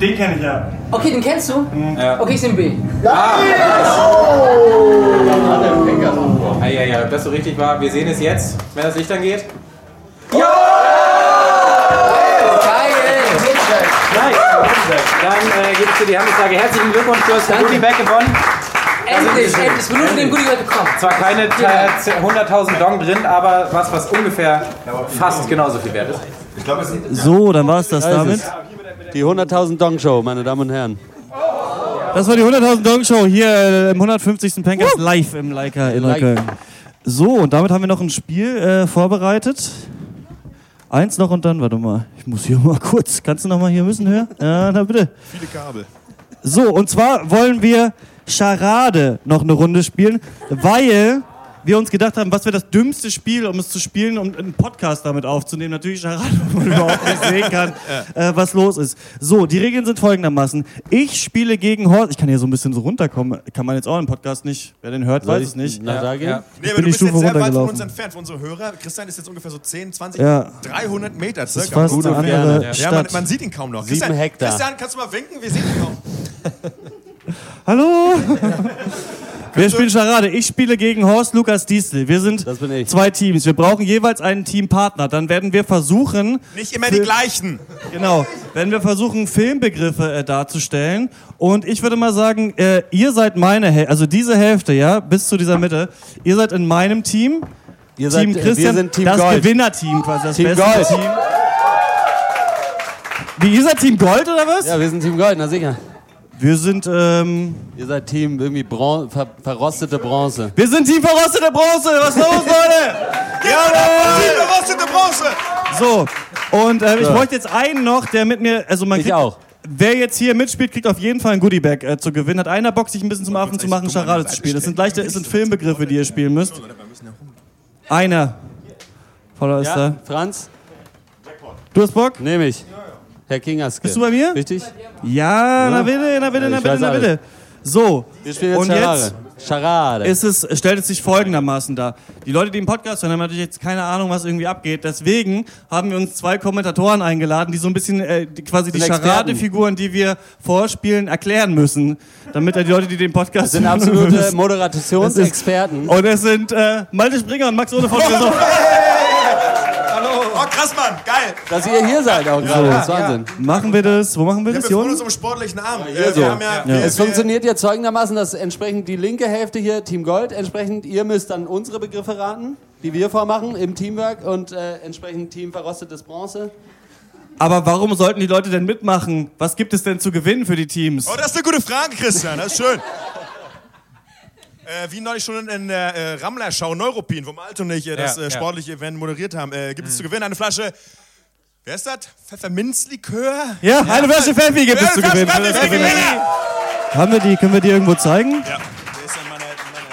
Den kenne ich ja. Okay, den kennst du? ja. Okay, ich nehme B. Ah, er einen Finger drauf. ja, ja, ja, ob das so richtig war. Wir sehen es jetzt, wenn das Licht angeht. Geil! Nice. Dann äh, gibt es dir die Handelsfrage. Herzlichen Glückwunsch, du hast den Danke. Goodie Bag gewonnen. Endlich, endlich. Nur für den Goodie Bag bekommen. Zwar keine äh, 100.000 Dong drin, aber was, was ungefähr fast genauso viel wert ist. Ich glaube, es sind So, dann war es das damit. Die 100.000 Dong Show, meine Damen und Herren. Das war die 100.000 Dong Show hier äh, im 150. Pankers live im Leica in. Neukölln. So, und damit haben wir noch ein Spiel äh, vorbereitet. Eins noch und dann, warte mal, ich muss hier mal kurz. Kannst du noch mal hier müssen höher? Ja, na bitte. viele Kabel. So, und zwar wollen wir Charade noch eine Runde spielen, weil wir uns gedacht haben, was wäre das dümmste Spiel, um es zu spielen, um einen Podcast damit aufzunehmen. Natürlich Charade, wo man überhaupt nicht sehen kann, äh, was los ist. So, die Regeln sind folgendermaßen. Ich spiele gegen Horst. Ich kann hier so ein bisschen so runterkommen. Kann man jetzt auch im Podcast nicht. Wer den hört, weiß es nicht. Na, da gehen. Nee, Ich aber du bist Stufe jetzt sehr weit von uns entfernt, von unseren Hörer. Christian ist jetzt ungefähr so 10, 20, Ja. 300 Meter Das ist circa. fast eine andere Ja, man, man sieht ihn kaum noch. Sieben Christian, Hektar. Christian, kannst du mal winken? Wir sehen ihn kaum. Hallo! Wir spielen Charade. Ich spiele gegen Horst Lukas Diesel. Wir sind Das bin ich. zwei Teams. Wir brauchen jeweils einen Teampartner. Dann werden wir versuchen, Nicht immer die gleichen. Genau. Werden wir versuchen, Filmbegriffe äh, darzustellen. Und ich würde mal sagen, äh, ihr seid meine Hälfte, also diese Hälfte, ja, bis zu dieser Mitte. Ihr seid in meinem Team. Ihr seid, Team äh, Christian, wir sind Team das Gold. Gewinnerteam quasi, das Team beste Gold. Team. Wie, ihr seid Team Gold oder was? Ja, wir sind Team Gold, na sicher. Wir sind, ähm, Ihr seid Team irgendwie Bron ver verrostete Bronze. wir sind Team verrostete Bronze. Was los, Leute? Jawohl! Verrostete Bronze! So, und äh, ich bräuchte jetzt einen noch, der mit mir, also man Ich kriegt, auch. Wer jetzt hier mitspielt, kriegt auf jeden Fall ein Goodiebag äh, zu gewinnen. Hat einer Bock, sich ein bisschen zum Affen zu machen, Charade zu spielen. Das sind leichte, es sind Filmbegriffe, die ihr spielen müsst. Einer. Voller ist Ja, da. Franz, Du hast Bock? nehme ich. Herr Kingerske. Bist du bei mir? Richtig? Ja, na bitte, na bitte, na bitte, na bitte. So. Wir spielen jetzt Und Charade. jetzt Charade. ist es, stellt es sich folgendermaßen dar. Die Leute, die den Podcast hören, haben natürlich jetzt keine Ahnung, was irgendwie abgeht. Deswegen haben wir uns zwei Kommentatoren eingeladen, die so ein bisschen äh, die, quasi die. Charade-Figuren, die wir vorspielen, erklären müssen. Damit die Leute, die den Podcast Das sind hören, absolute. Moderationsexperten. Und es sind äh, Malte Springer und Max Ohne von. Oh, krass, Mann, geil. Dass ihr hier seid auch gerade. Das ist Wahnsinn. Machen wir das? Wo machen wir Ja, das, wir freuen Jungs? uns am sportlichen Abend. hier Äh, so. wir haben ja, Ja. Wir, Es wir, funktioniert jetzt folgendermaßen, dass entsprechend die linke Hälfte hier Team Gold, entsprechend ihr müsst dann unsere Begriffe raten, die wir vormachen im Teamwork und äh, entsprechend Team verrostetes Bronze. Aber warum sollten die Leute denn mitmachen? Was gibt es denn zu gewinnen für die Teams? Oh, das ist eine gute Frage, Christian. Das ist schön. Äh, wie neulich schon in der äh, Rammler-Schau Neuropin, wo Malte und ich äh, das Ja, äh, ja. sportliche Event moderiert haben, äh, gibt es zu gewinnen eine Flasche. Wer ist das? Pfefferminzlikör? Ja, eine Flasche Pfeffi gibt es zu gewinnen. Haben wir die? Können wir die irgendwo zeigen? Ja, der ist in meiner, in meiner.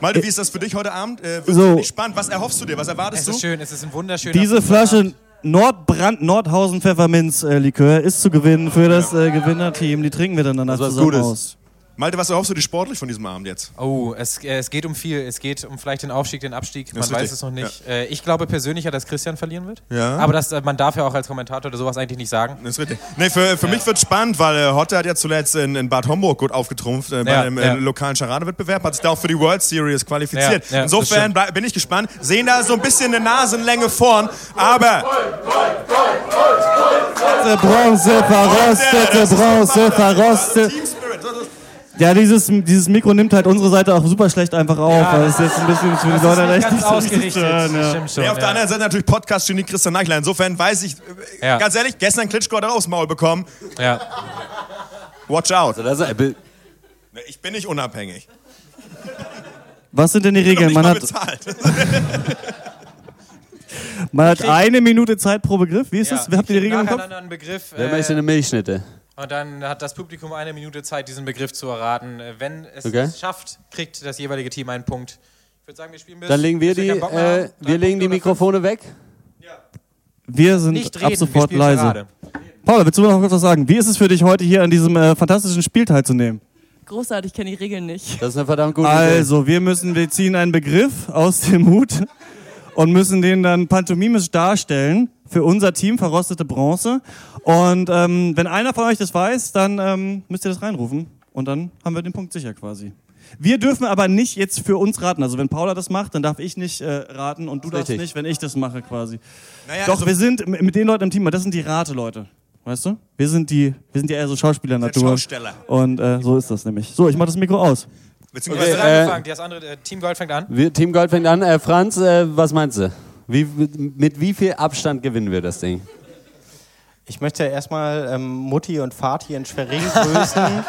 Malte, wie ist das für dich heute Abend? Äh, wird So. spannend. Was erhoffst du dir? Was erwartest Es du? ist schön, es ist ein wunderschöner Diese. Flasche Nordbrand Nordhausen Pfefferminz äh, Likör ist zu gewinnen für das äh, Gewinnerteam. Die trinken wir dann danach was zusammen Gutes. aus. Malte, was erhoffst du dir sportlich von diesem Abend jetzt? Oh, es, äh, es geht um viel. Es geht um vielleicht den Aufstieg, den Abstieg. Man weiß es noch nicht. Äh, ich glaube persönlich, dass Christian verlieren wird. Ja. Aber das, äh, man darf ja auch als Kommentator oder sowas eigentlich nicht sagen. Das ist richtig. Nee, für, für mich wird spannend, weil äh, Hotte hat ja zuletzt in, in Bad Homburg gut aufgetrumpft äh, bei Ja, einem ja. lokalen Charadewettbewerb, hat sich da auch für die World Series qualifiziert. Ja, ja, Insofern bin ich gespannt. Sehen da so ein bisschen eine Nasenlänge vorn, aber Bronze, verrostete Bronze, verrostet. Ja, dieses, dieses Mikro nimmt halt unsere Seite auch super schlecht einfach auf. Ja, weil es jetzt ein bisschen für die Leute nicht echt ganz nicht so richtig ausgerichtet. hören, ja. Stimmt schon. Nee, auf der ja. anderen Seite natürlich Podcast-Genie Christian Neichler. Insofern weiß ich, äh, Ja. ganz ehrlich, gestern Klitschko hat er aufs Maul bekommen. Ja. Watch out. Das ist, äh, Nee, Ich bin nicht unabhängig. Was sind denn die Ich bin Regeln? noch Man hat, bezahlt. man hat eine Minute Zeit pro Begriff. Wie ist Ja. das? Habt ihr die Regeln im Kopf? Einen Begriff. wer äh, möchte eine Milchschnitte? Und dann hat das Publikum eine Minute Zeit, diesen Begriff zu erraten. Äh, Wenn es Okay. es schafft, kriegt das jeweilige Team einen Punkt. Ich würde sagen, wir spielen bis. Dann legen wir die, äh, wir legen die Mikrofone weg. Wir fünf. sind Nicht reden, ab wir sofort leise. Charade. Paula, willst du noch kurz was sagen? Wie ist es für dich, heute hier an diesem äh, fantastischen Spiel teilzunehmen? Großartig, ich kenne die Regeln nicht. Das ist eine verdammt gute Idee. Also, wir müssen, wir ziehen einen Begriff aus dem Hut und müssen den dann pantomimisch darstellen für unser Team, verrostete Bronze. Und ähm, wenn einer von euch das weiß, dann ähm, müsst ihr das reinrufen und dann haben wir den Punkt sicher quasi. Wir dürfen aber nicht jetzt für uns raten. Also wenn Paula das macht, dann darf ich nicht äh, raten und du darfst Richtig. nicht, wenn ich das mache quasi. Naja, Doch, also- wir sind mit den Leuten im Team, das sind die Rate-Leute. Weißt du? Wir sind die, wir sind ja eher so Schauspieler-Natur. Schausteller. Und äh, so ist das nämlich. So, ich mach das Mikro aus. Beziehungsweise Wer hat äh, angefangen? Das andere äh, Team Gold fängt an. Wir, Team Gold fängt an. Äh, Franz, äh, was meinst du? Wie, mit wie viel Abstand gewinnen wir das Ding? Ich möchte erstmal ähm, Mutti und Vati in Schwerin grüßen.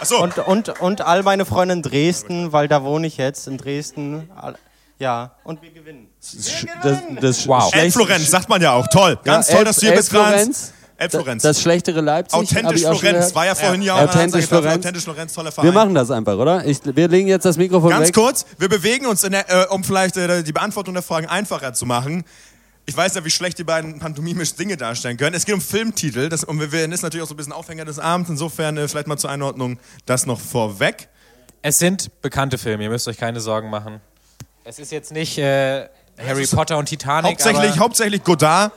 Achso, Und, und, und all meine Freunde in Dresden, weil da wohne ich jetzt in Dresden. Ja, und wir gewinnen. Das, das Wow. El Florenz, sagt man ja auch. Toll. Ganz Ja, toll, dass du hier bist, Franz. Florenz. Das schlechtere Leipzig. Authentisch Florenz. War ja vorhin ja auch Authentisch Ansage, Florenz. Authentisch Florenz, toller Verein. Wir machen das einfach, oder? Ich, wir legen jetzt das Mikrofon Ganz weg. kurz, wir bewegen uns, in der, äh, um vielleicht äh, die Beantwortung der Fragen einfacher zu machen. Ich weiß ja, wie schlecht die beiden pantomimisch Dinge darstellen können. Es geht um Filmtitel. Das, und wir, das ist natürlich auch so ein bisschen Aufhänger des Abends. Insofern äh, vielleicht mal zur Einordnung das noch vorweg. Es sind bekannte Filme, ihr müsst euch keine Sorgen machen. Es ist jetzt nicht äh, Harry Potter und Titanic. Hauptsächlich, aber, hauptsächlich Godard.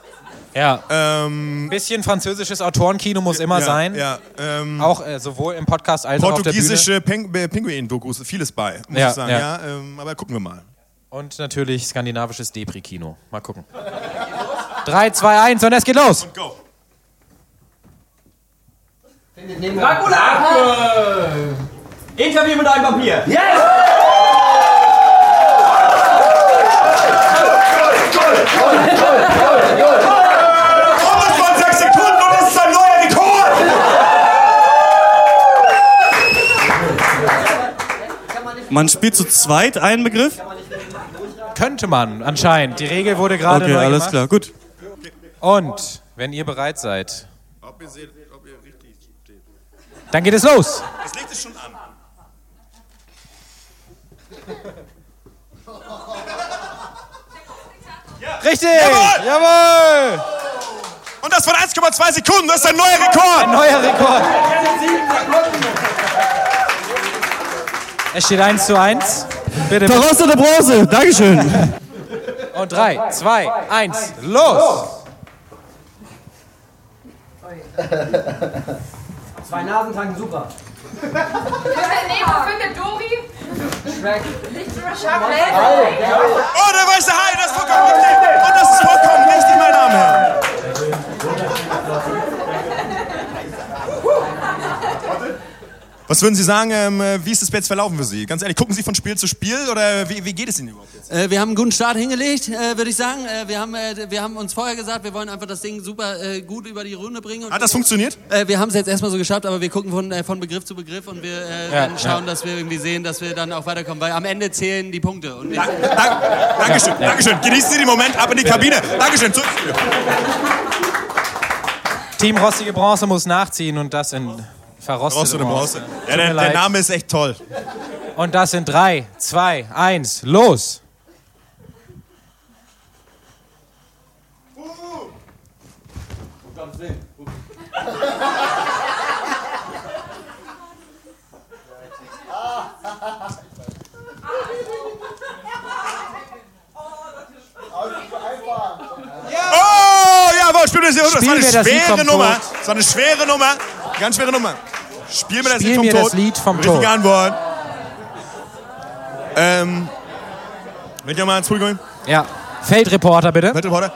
Ja. Ähm, Ein bisschen französisches Autorenkino muss immer ja, sein. Ja, ähm, Auch äh, sowohl im Podcast als auch auf der Bühne. portugiesische Peng äh, Pinguin-Dokus, vieles bei, muss Ja, ich sagen. ja. Ja. ähm, aber gucken wir mal. Und natürlich skandinavisches Depri-Kino. Mal gucken. 3, 2, 1 und es geht los. Und go. Dracula! Interview mit einem Vampir. Yes! Man spielt zu zweit einen Begriff? Könnte man, anscheinend. Die Regel wurde gerade Okay, neu alles gemacht. klar, gut. Und, wenn ihr bereit seid, Ob ihr seht, ob ihr richtig steht. dann geht es los. Das Licht ist schon an. Richtig! Jawohl! Jawohl! Und das von 1,2 Sekunden, das ist ein neuer Rekord! Ein neuer Rekord. Es steht 1 zu 1. Bitte. Verrostete Bronze, Dankeschön. Und 3, 2, 1, los! Zwei Nasen tanken super. Nemo findet Dori. Shrek. Oh, der weiße Hai, das ist vollkommen richtig! Und das ist vollkommen richtig, meine Damen und Herren! Was würden Sie sagen, ähm, wie ist das jetzt verlaufen für Sie? Ganz ehrlich, gucken Sie von Spiel zu Spiel oder wie, wie geht es Ihnen überhaupt jetzt? Äh, wir haben einen guten Start hingelegt, äh, würde ich sagen. Äh, wir, haben, äh, wir haben uns vorher gesagt, wir wollen einfach das Ding super äh, gut über die Runde bringen. Und Hat das funktioniert? Äh, wir haben es jetzt erstmal so geschafft, aber wir gucken von, äh, von Begriff zu Begriff und wir äh, Ja, werden schauen, ja. dass wir irgendwie sehen, dass wir dann auch weiterkommen, weil am Ende zählen die Punkte. Und nicht Dankeschön, Dankeschön. Genießen Sie den Moment, ab in die Kabine. Dankeschön. Zurück. Team Rostige Bronze muss nachziehen und das in verrostete Rostete Bronze. Bronze. Tut Ja, der, der. Name ist echt toll. Und das in 3, 2, 1, los! Oh, jawohl, spiel das, das Spiel war eine das schwere Nummer. Das war eine schwere Nummer. Ganz schwere Nummer. Spiel mir das Spiel Lied vom mir Tod. das Lied vom Richtige Tod. Antwort. Ähm, wenn ihr mal ins Publikum. Ja. Feldreporter bitte. Feldreporter.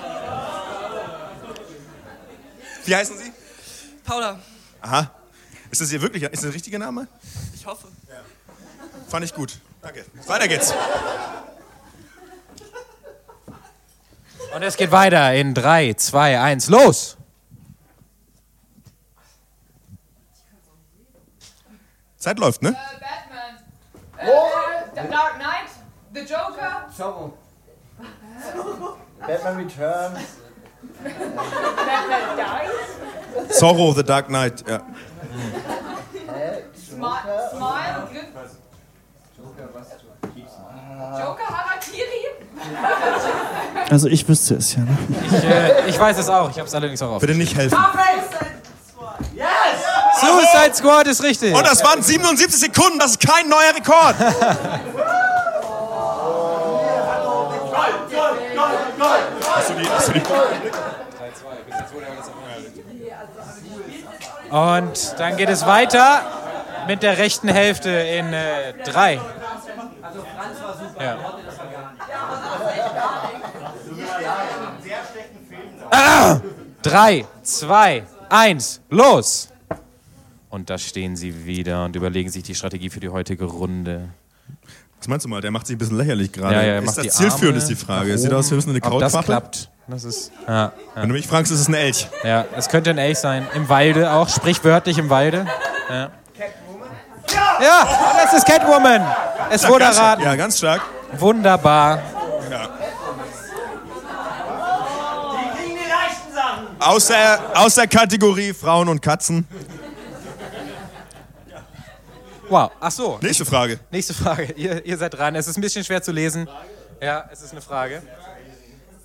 Wie heißen Sie? Paula, Aha. Ist das hier wirklich, ist das der richtige Name? ich hoffe. Fand ich gut. Danke. Weiter geht's. Und es geht weiter in 3, 2, 1, los! Zeit läuft, ne? Batman. Äh, The Dark Knight. The Joker. Zorro. Batman Returns. Batman Dies. Zorro, The Dark Knight. Ja. Smile. Smile. Griff. Joker Harakiri. Also ich wüsste es ja. Ne? Ich, äh, ich weiß es auch, ich habe es allerdings auch auf. Bitte nicht helfen. Suicide Squad ist richtig. Und das waren 77 Sekunden, das ist kein neuer Rekord. Hast du die, hast du die Und dann geht es weiter mit der rechten Hälfte in 3. ja. Ah! 3, 2, 1, los! Und da stehen sie wieder und überlegen sich die Strategie für die heutige Runde. Was meinst du mal? Der macht sich ein bisschen lächerlich gerade. Ja, ja, er ist macht das die zielführend, Arme ist die Frage. sieht aus, wir müssen eine Ob das klappt, das ist. Ja, ja. Wenn du mich fragst, ist es ein Elch. Ja, es könnte ein Elch sein. Im Walde auch, sprichwörtlich im Walde. Ja, ja und das ist Catwoman. Es Ja, wurde ganz stark. erraten. Ja, ganz stark. Wunderbar. Ja. Aus der, aus der Kategorie Frauen und Katzen. Wow, ach so. Nächste Frage. Nächste Frage. Ihr, ihr seid dran. Es ist ein bisschen schwer zu lesen. Ja, es ist eine Frage.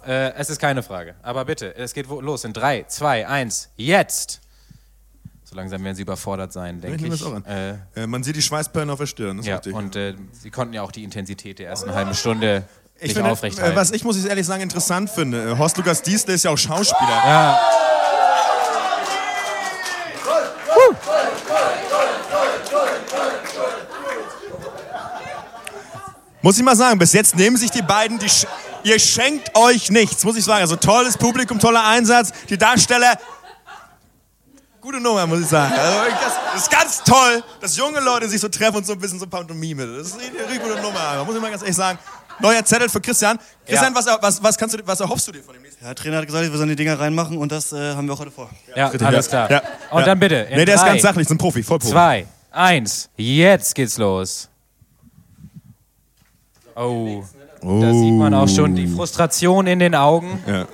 Äh, es ist keine Frage. Aber bitte, es geht los in 3, 2, 1, jetzt! So langsam werden sie überfordert sein, denke ich. an. Äh, Äh, man sieht die Schweißperlen auf der Stirn. Ja, richtig. und äh, sie konnten ja auch die Intensität der ersten halben Stunde ich nicht finde, aufrecht äh, halten. was ich, muss ich ehrlich sagen, interessant finde, äh, Horst Lukas Diesel ist ja auch Schauspieler. Ja. Muss ich mal sagen, bis jetzt nehmen sich die beiden, die sch ihr schenkt euch nichts, muss ich sagen. Also tolles Publikum, toller Einsatz, die Darsteller. Gute Nummer, muss ich sagen. Also, das, das ist ganz toll, dass junge Leute sich so treffen und so ein bisschen so Pantomime. Das ist eine richtig gute Nummer, muss ich mal ganz ehrlich sagen. Neuer Zettel für Christian. Christian, was, was, was, kannst du, was erhoffst du dir von dem nächsten? Ja, der Trainer hat gesagt, wir sollen die Dinger reinmachen und das äh, haben wir auch heute vor. Ja, alles klar. Ja. Und Ja. dann bitte. Nee, der ist drei, ganz sachlich, ist ein Profi, Vollprofi. Zwei, eins, jetzt geht's los. Oh. Da sieht man auch schon die Frustration in den Augen. Ja. Äh,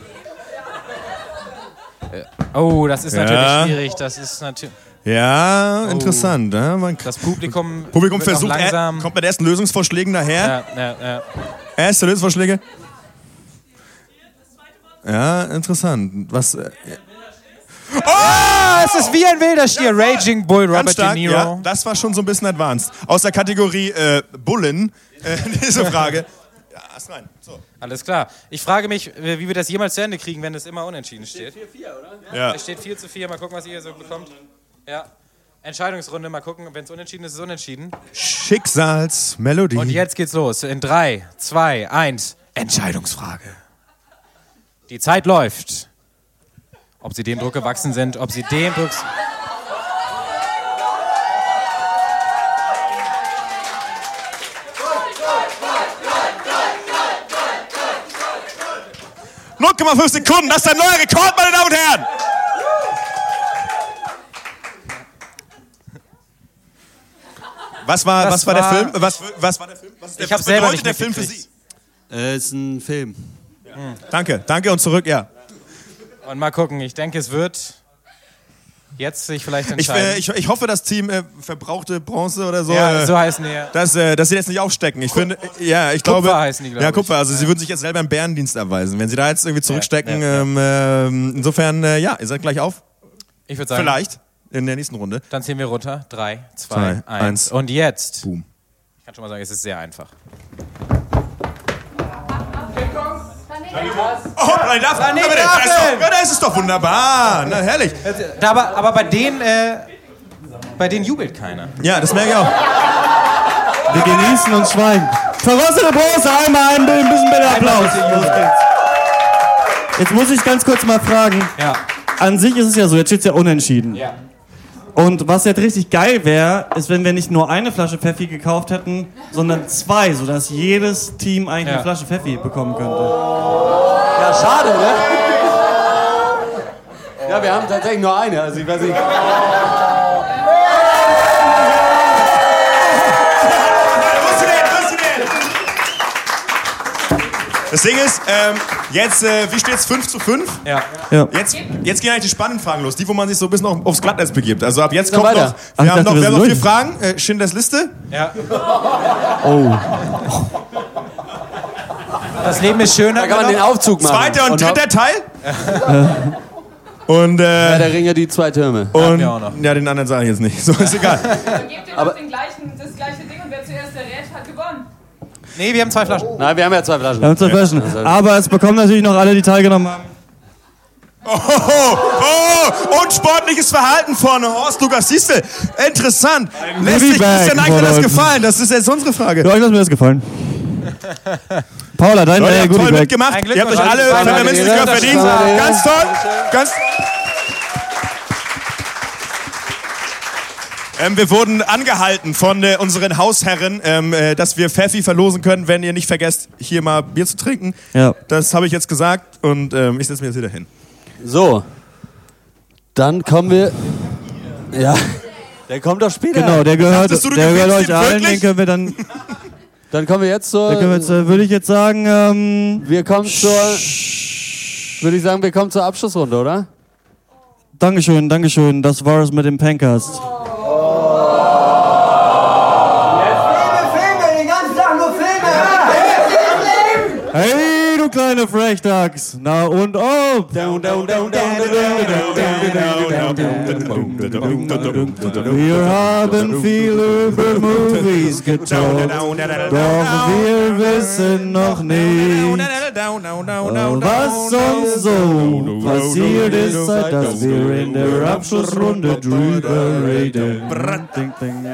Oh, das ist Ja. natürlich schwierig. Das ist natürlich. Ja, Oh. interessant. Ja, man, Das Publikum, Publikum versucht, er, langsam. kommt mit ersten Lösungsvorschlägen daher. Ja, ja, ja. Erste Lösungsvorschläge. Ja, interessant. Was? Äh, Ah, es ist wie ein wilder Stier. Raging Bull, Robert stark, De Niro. ja, das war schon so ein bisschen advanced. Aus der Kategorie äh, Bullen, äh, diese Frage. Ja, erst rein. So. Alles klar. Ich frage mich, wie wir das jemals zu Ende kriegen, wenn es immer unentschieden steht. 4-4, oder? Ja. Es steht 4 zu 4. Mal gucken, was ihr so bekommt. Ja. Entscheidungsrunde. Mal gucken, wenn es unentschieden ist, ist es unentschieden. Schicksalsmelodie. Und jetzt geht's los. In 3, 2, 1. Entscheidungsfrage. Die Zeit läuft. Ob sie dem Druck gewachsen sind, ob sie dem Druck. 0,5 Sekunden, das ist ein neuer Rekord, meine Damen und Herren. Was war, Das was war der Film? Was, was war der Film? Was, ist der, Ich was selber bedeutet nicht der Film für. Sie? Äh, ist ein Film. Danke, danke und zurück, ja. Und mal gucken. Ich denke, es wird jetzt sich vielleicht Ich, entscheiden. äh, ich, ich hoffe, das Team äh, verbrauchte Bronze oder so. Ja, äh, so heißen die, ja. Dass, äh, dass sie jetzt nicht aufstecken. Ich finde, äh, ja, ich Kupfer glaube. heißen die, glaub ja, ich. Kupfer. Also sie würden sich jetzt selber einen Bärendienst erweisen, wenn sie da jetzt irgendwie zurückstecken. ja, ja. Ähm, ähm, insofern, äh, ja, ihr seid gleich auf. Ich würde sagen. Vielleicht in der nächsten Runde. Dann zählen wir runter. 3, 2, Zwei, 1. eins. Und jetzt. Boom. Ich kann schon mal sagen, es ist sehr einfach. Oh, nein, darf, Planet aber da, ist doch, ja, da ist es doch wunderbar. Na, herrlich. Da, aber, aber bei denen, äh, bei denen jubelt keiner. Ja, das merke ich auch. Wir genießen und schweigen. Verrostete Bronze, einmal ein bisschen bitte Applaus. Jetzt muss ich ganz kurz mal fragen. Ja. An sich ist es ja so, jetzt steht es ja unentschieden. Ja. Und was jetzt richtig geil wäre, ist, wenn wir nicht nur eine Flasche Pfeffi gekauft hätten, sondern zwei, sodass jedes Team eigentlich Ja. eine Flasche Pfeffi bekommen könnte. Ja, schade, ne? Ja, wir haben tatsächlich nur eine. Also ich weiß nicht. Das Ding ist, ähm, jetzt, äh, wie steht's? 5 zu 5? Ja. Ja. Jetzt, jetzt gehen eigentlich die spannenden Fragen los, die, wo man sich so ein bisschen auf, aufs Glatteis begibt. Also ab jetzt kommt noch, Ach, wir haben dachte, noch, wir haben noch vier. Fragen. Äh, Schindlers Liste. Ja. Oh. Das Leben ist schöner. Da kann man den Aufzug machen. Zweiter und, dritter Teil. und, Ja, äh, der Ringe die zwei Türme. und wir auch noch. ja, den anderen sage ich jetzt nicht. So ist egal. Gebt ihr Aber- uns den gleichen, das gleiche Ding und wer zuerst errät, hat gewonnen. Nee, wir haben zwei Flaschen. Nein, wir haben ja zwei Flaschen. Wir haben zwei Flaschen. Aber es bekommen natürlich noch alle, die teilgenommen haben. Oh, oh, oh, und sportliches Verhalten von Horst Lukas Siestel. Interessant. Lässt sich Christian Eichler das von gefallen? Das ist jetzt unsere Frage. Ja, euch hat mir das gefallen. Paula, dein Leute, ihr äh, habt toll mitgemacht. Ihr habt euch alle Zweimal Pfefferminzlikör die verdient. Ganz toll. Ganz ähm, wir wurden angehalten von äh, unseren Hausherren, ähm, äh, dass wir Pfeffi verlosen können, wenn ihr nicht vergesst, hier mal Bier zu trinken. Ja. Das habe ich jetzt gesagt und ähm, ich setze mich jetzt wieder hin. So. Dann kommen wir. Ja. Der kommt doch später. Genau, der gehört, Dachtest du, du der gehört euch allen. Den können wir dann, Dann kommen wir jetzt zur. können wir jetzt, äh, würde ich jetzt sagen, ähm, wir kommen zur. Würde ich sagen, wir kommen zur Abschlussrunde, oder? Dankeschön, Dankeschön. Das war's mit dem Pencast. Kleine Frechdachs. Na und ob. Wir haben viel über Movies getalkt, doch wir wissen noch nicht, was sonst so passiert ist, seit dass wir in der Abschlussrunde drüber reden. Ding, ding,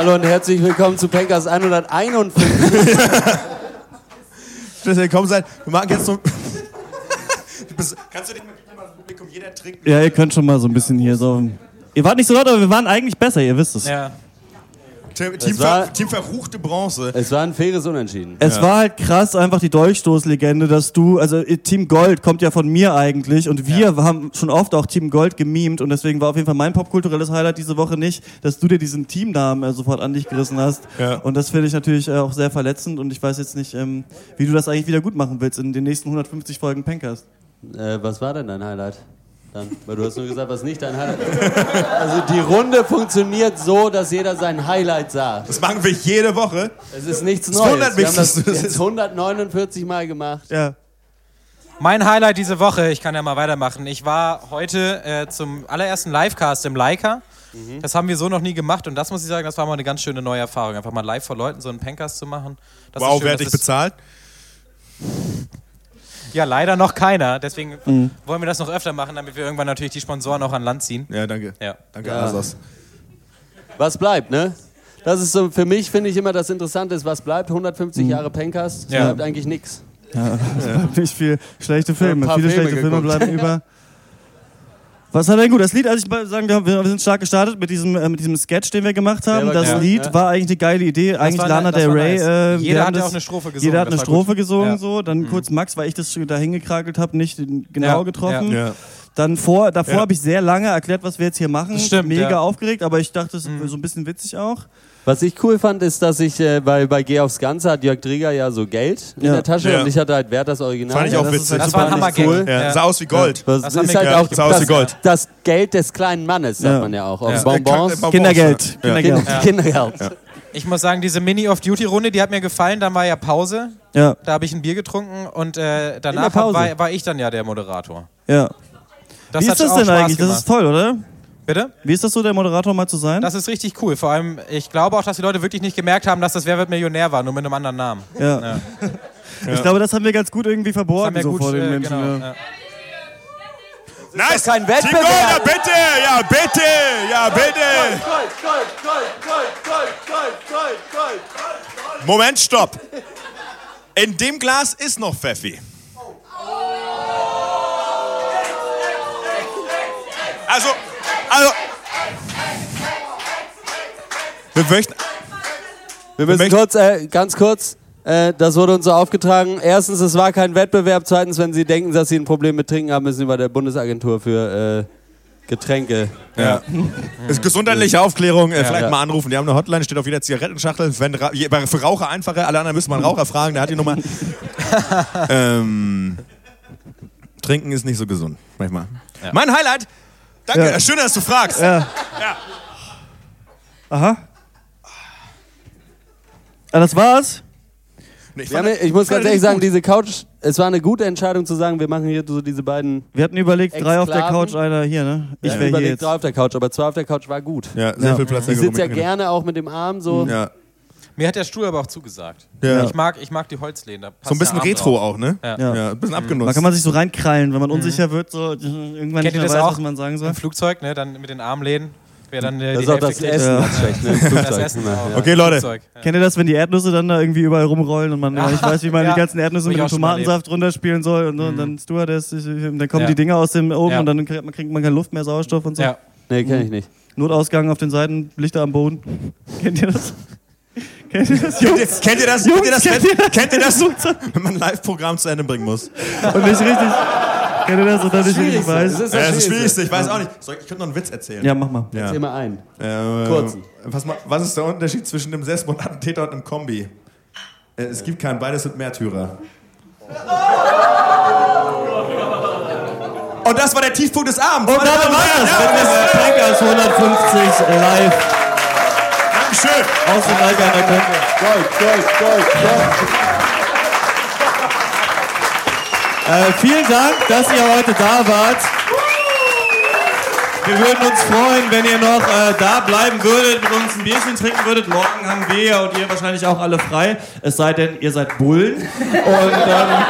Hallo und herzlich willkommen zu Pencast 151. Dass ihr gekommen seid. Wir machen jetzt so. Kannst du dich mal mal das Publikum jeder trinkt? Ja, ihr könnt schon mal so ein bisschen hier so. Ihr wart nicht so laut, aber wir waren eigentlich besser, ihr wisst es. Ja. Team, Team, war- ver, Team verruchte Bronze. Es war ein faires Unentschieden. Es war halt krass, einfach die Dolchstoßlegende, dass du, also äh, Team Gold kommt ja von mir eigentlich und wir haben schon oft auch Team Gold gemimt und deswegen war auf jeden Fall mein popkulturelles Highlight diese Woche nicht, dass du dir diesen Teamnamen äh, sofort an dich gerissen hast. Ja. Und das finde ich natürlich äh, auch sehr verletzend und ich weiß jetzt nicht, ähm, wie du das eigentlich wieder gut machen willst in den nächsten 150 Folgen Pencast. Äh, was war denn dein Highlight? Dann, weil du hast nur gesagt, was nicht dein Highlight ist. Also die Runde funktioniert so, dass jeder sein Highlight sagt. Das machen wir jede Woche. Es ist nichts Das Neues. wundert wir mich, haben das jetzt 149 Mal gemacht. Ja. Mein Highlight diese Woche, ich kann ja mal weitermachen. Ich war heute äh, zum allerersten Livecast im Leica. Mhm. Das haben wir so noch nie gemacht und das muss ich sagen, das war mal eine ganz schöne neue Erfahrung. Einfach mal live vor Leuten so einen Pencast zu machen. Das Wow, schön, wer hat dich bezahlt? Ja, leider noch keiner. Deswegen Mhm. wollen wir das noch öfter machen, damit wir irgendwann natürlich die Sponsoren auch an Land ziehen. Ja, danke. Ja. Danke, Ja. Asos. Was bleibt, ne? Das ist so, für mich finde ich immer das Interessante ist, was bleibt. 150 Mhm. Jahre Pencast, es Ja. bleibt eigentlich nichts. Ja, es bleibt nicht viel schlechte Filme. Viele Filme schlechte Filme geguckt. bleiben über. Was war denn gut? Das Lied, also ich mal sagen, wir, wir sind stark gestartet mit diesem, äh, mit diesem Sketch, den wir gemacht haben. war Das geil, Lied ja. war eigentlich eine geile Idee. eigentlich war Lana ne- das Del Rey. nice. Äh, Jeder haben hat ja das- auch eine Strophe gesungen, Jeder hat das eine Strophe gut. gesungen, Ja. Mhm. so. Dann kurz Max, weil ich das da hingekrakelt habe, nicht genau Ja, getroffen. ja. Ja. Dann vor, davor Ja. habe ich sehr lange erklärt, was wir jetzt hier machen. Das stimmt, Mega ja. Mhm. aufgeregt, aber ich dachte, es ist so ein bisschen witzig auch. Was ich cool fand, ist, dass ich äh, bei, bei Geh aufs Ganze hat Jörg Drieger ja so Geld in Ja. der Tasche Ja. und ich hatte halt Wert das Original. Fand ich Ja, auch das witzig. halt Das war ein nicht Hammergag. cool. Ja. Ja. Sah aus wie Gold. Das, Das haben ist wir halt gehört. auch Sah aus wie das, Gold. das Geld des kleinen Mannes, sagt Ja. man ja auch. Aus Ja. Bonbons. Bonbons, Kindergeld. ja. Kindergeld. Kinder- Kindergeld. Ich muss sagen, diese Mini-Off-Duty-Runde, die hat mir gefallen. Dann war ja Pause. Ja, Da habe ich ein Bier getrunken und äh, danach In der Pause. war, war ich dann ja der Moderator. ja. Das Wie hat ist das auch denn Spaß eigentlich? Das gemacht. ist toll, oder? Bitte? Wie ist das so, der Moderator mal zu sein? Das ist richtig cool. Vor allem, ich glaube auch, dass die Leute wirklich nicht gemerkt haben, dass das Wer wird Millionär war, nur mit einem anderen Namen. Ja. Ja. Ich glaube, das haben wir ganz gut irgendwie Das haben verborgen wir so gut, vor den äh, Menschen. genau, ja. ja. Nice. kein Wettbewerb. Gold, ja bitte, ja bitte, ja bitte. Moment, stopp. In dem Glas ist noch Pfeffi. Also, also. Wir möchten. Wir müssen kurz, äh, ganz kurz, äh, das wurde uns so aufgetragen. Erstens, es war kein Wettbewerb. Zweitens, wenn Sie denken, dass Sie ein Problem mit Trinken haben, müssen Sie bei der Bundesagentur für äh, Getränke. Ja. Ist gesundheitliche Aufklärung, äh, vielleicht Ja. mal anrufen. Die haben eine Hotline, steht auf jeder Zigarettenschachtel. Wenn, für Raucher einfacher, alle anderen müssen mal einen Raucher fragen, der hat die Nummer. ähm, trinken ist nicht so gesund, manchmal. Mein Highlight, danke, Ja. schön, dass du fragst. Ja. Aha. Ah, das war's? Nee, ich haben, ich muss ganz ehrlich sagen, diese Couch, es war eine gute Entscheidung zu sagen, wir machen hier so diese beiden. Wir hatten überlegt, drei auf der. Couch, einer hier, ne? Ich haben wäre hier überlegt, jetzt. drei auf der Couch, aber zwei auf der Couch war gut. Ja, sehr Ja. viel Platz. Ich sitze ja gerne auch mit dem Arm so. Ja. Mir hat der Stuhl aber auch zugesagt. Ja. Ich, mag, ich mag die Holzlehne. da passt So ein bisschen Retro drauf. auch, ne? Ja. Ja. Ja, ein bisschen Da abgenutzt. kann man sich so reinkrallen, wenn man unsicher wird, so irgendwann nicht Kennt ihr mehr das weiß, auch was man sagen soll. im Flugzeug, ne? Dann mit den Armlehnen. Wer dann äh, Das die ist auch das. Essen Ja. schlecht, ne? Das. Essen auch. Okay, Leute. Flugzeug, ja. Kennt ihr das, wenn die Erdnüsse dann da irgendwie überall rumrollen und man Ja. nicht weiß, wie man Ja. die ganzen Erdnüsse mit dem Tomatensaft runterspielen soll und, so, und dann Stewardess, ich- ich- dann kommen Ja. die Dinger aus dem oben Ja. und dann kriegt man, kriegt man keine Luft mehr, Sauerstoff und so. Ja. Nee, kenne ich nicht. Notausgang auf den Seiten, Lichter am Boden. Kennt ihr das? Kennt ihr das, Jungs? kennt ihr das? Jungs, kennt ihr das, kennt wenn, ihr das? kennt ihr das wenn man ein Live-Programm zu Ende bringen muss? Und nicht richtig. Kennt ihr das und dann nicht richtig weiß? Das ist das das ist das Schwierigste. Ich weiß auch nicht. Soll ich, ich könnte noch einen Witz erzählen. Ja, mach mal. Ja. Erzähl mal ein. Äh, Kurzen. Was, was ist der Unterschied zwischen einem Selbstmordattentäter und einem Kombi? Äh, Es gibt keinen, beides sind Märtyrer. Und das war der Tiefpunkt des Abends. Und damit war das. ja, Wenn das Tankers 150 live Dankeschön. aus dem Alter an der. Gold, Gold, Gold, Gold. Äh, vielen Dank, dass ihr heute da wart. Wir würden uns freuen, wenn ihr noch äh, da bleiben würdet, mit uns ein Bierchen trinken würdet. Morgen haben wir und ihr wahrscheinlich auch alle frei. Es sei denn, ihr seid Bullen. Und ähm,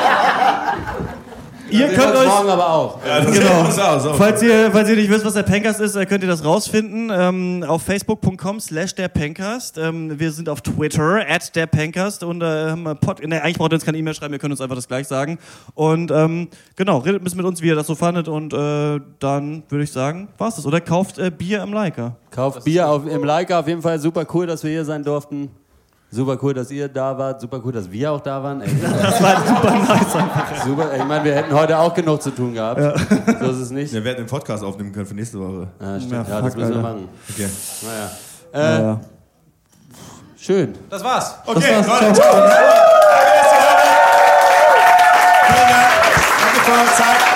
Ihr Wir könnt euch morgen aber auch. Ja, das Genau. ist auch so. Falls ihr, falls ihr nicht wisst, was der Pencast ist, äh, könnt ihr das rausfinden ähm, auf facebook.com slash der Pencast. Ähm, wir sind auf Twitter, at der Pencast und äh, haben Pod ne, eigentlich braucht ihr uns keine E-Mail schreiben, ihr könnt uns einfach das gleich sagen. Und ähm, genau, redet ein bisschen mit uns, wie ihr das so fandet und äh, dann würde ich sagen, war's das. Oder kauft äh, Bier im Leica. Kauft Bier auf, im Leica, auf jeden Fall super cool, dass wir hier sein durften. Super cool, dass ihr da wart. Super cool, dass wir auch da waren. Ey, das war super nice. Super, ich meine, wir hätten heute auch genug zu tun gehabt. Ja. So ist es nicht. Ja, wir werden den Podcast aufnehmen können für nächste Woche. Ah, ja, stimmt. Na, ja, das müssen wir machen. Okay. Naja. Äh, naja. Schön. Das war's. Okay, das war's. Leute. Vielen Dank. Danke für eure Zeit.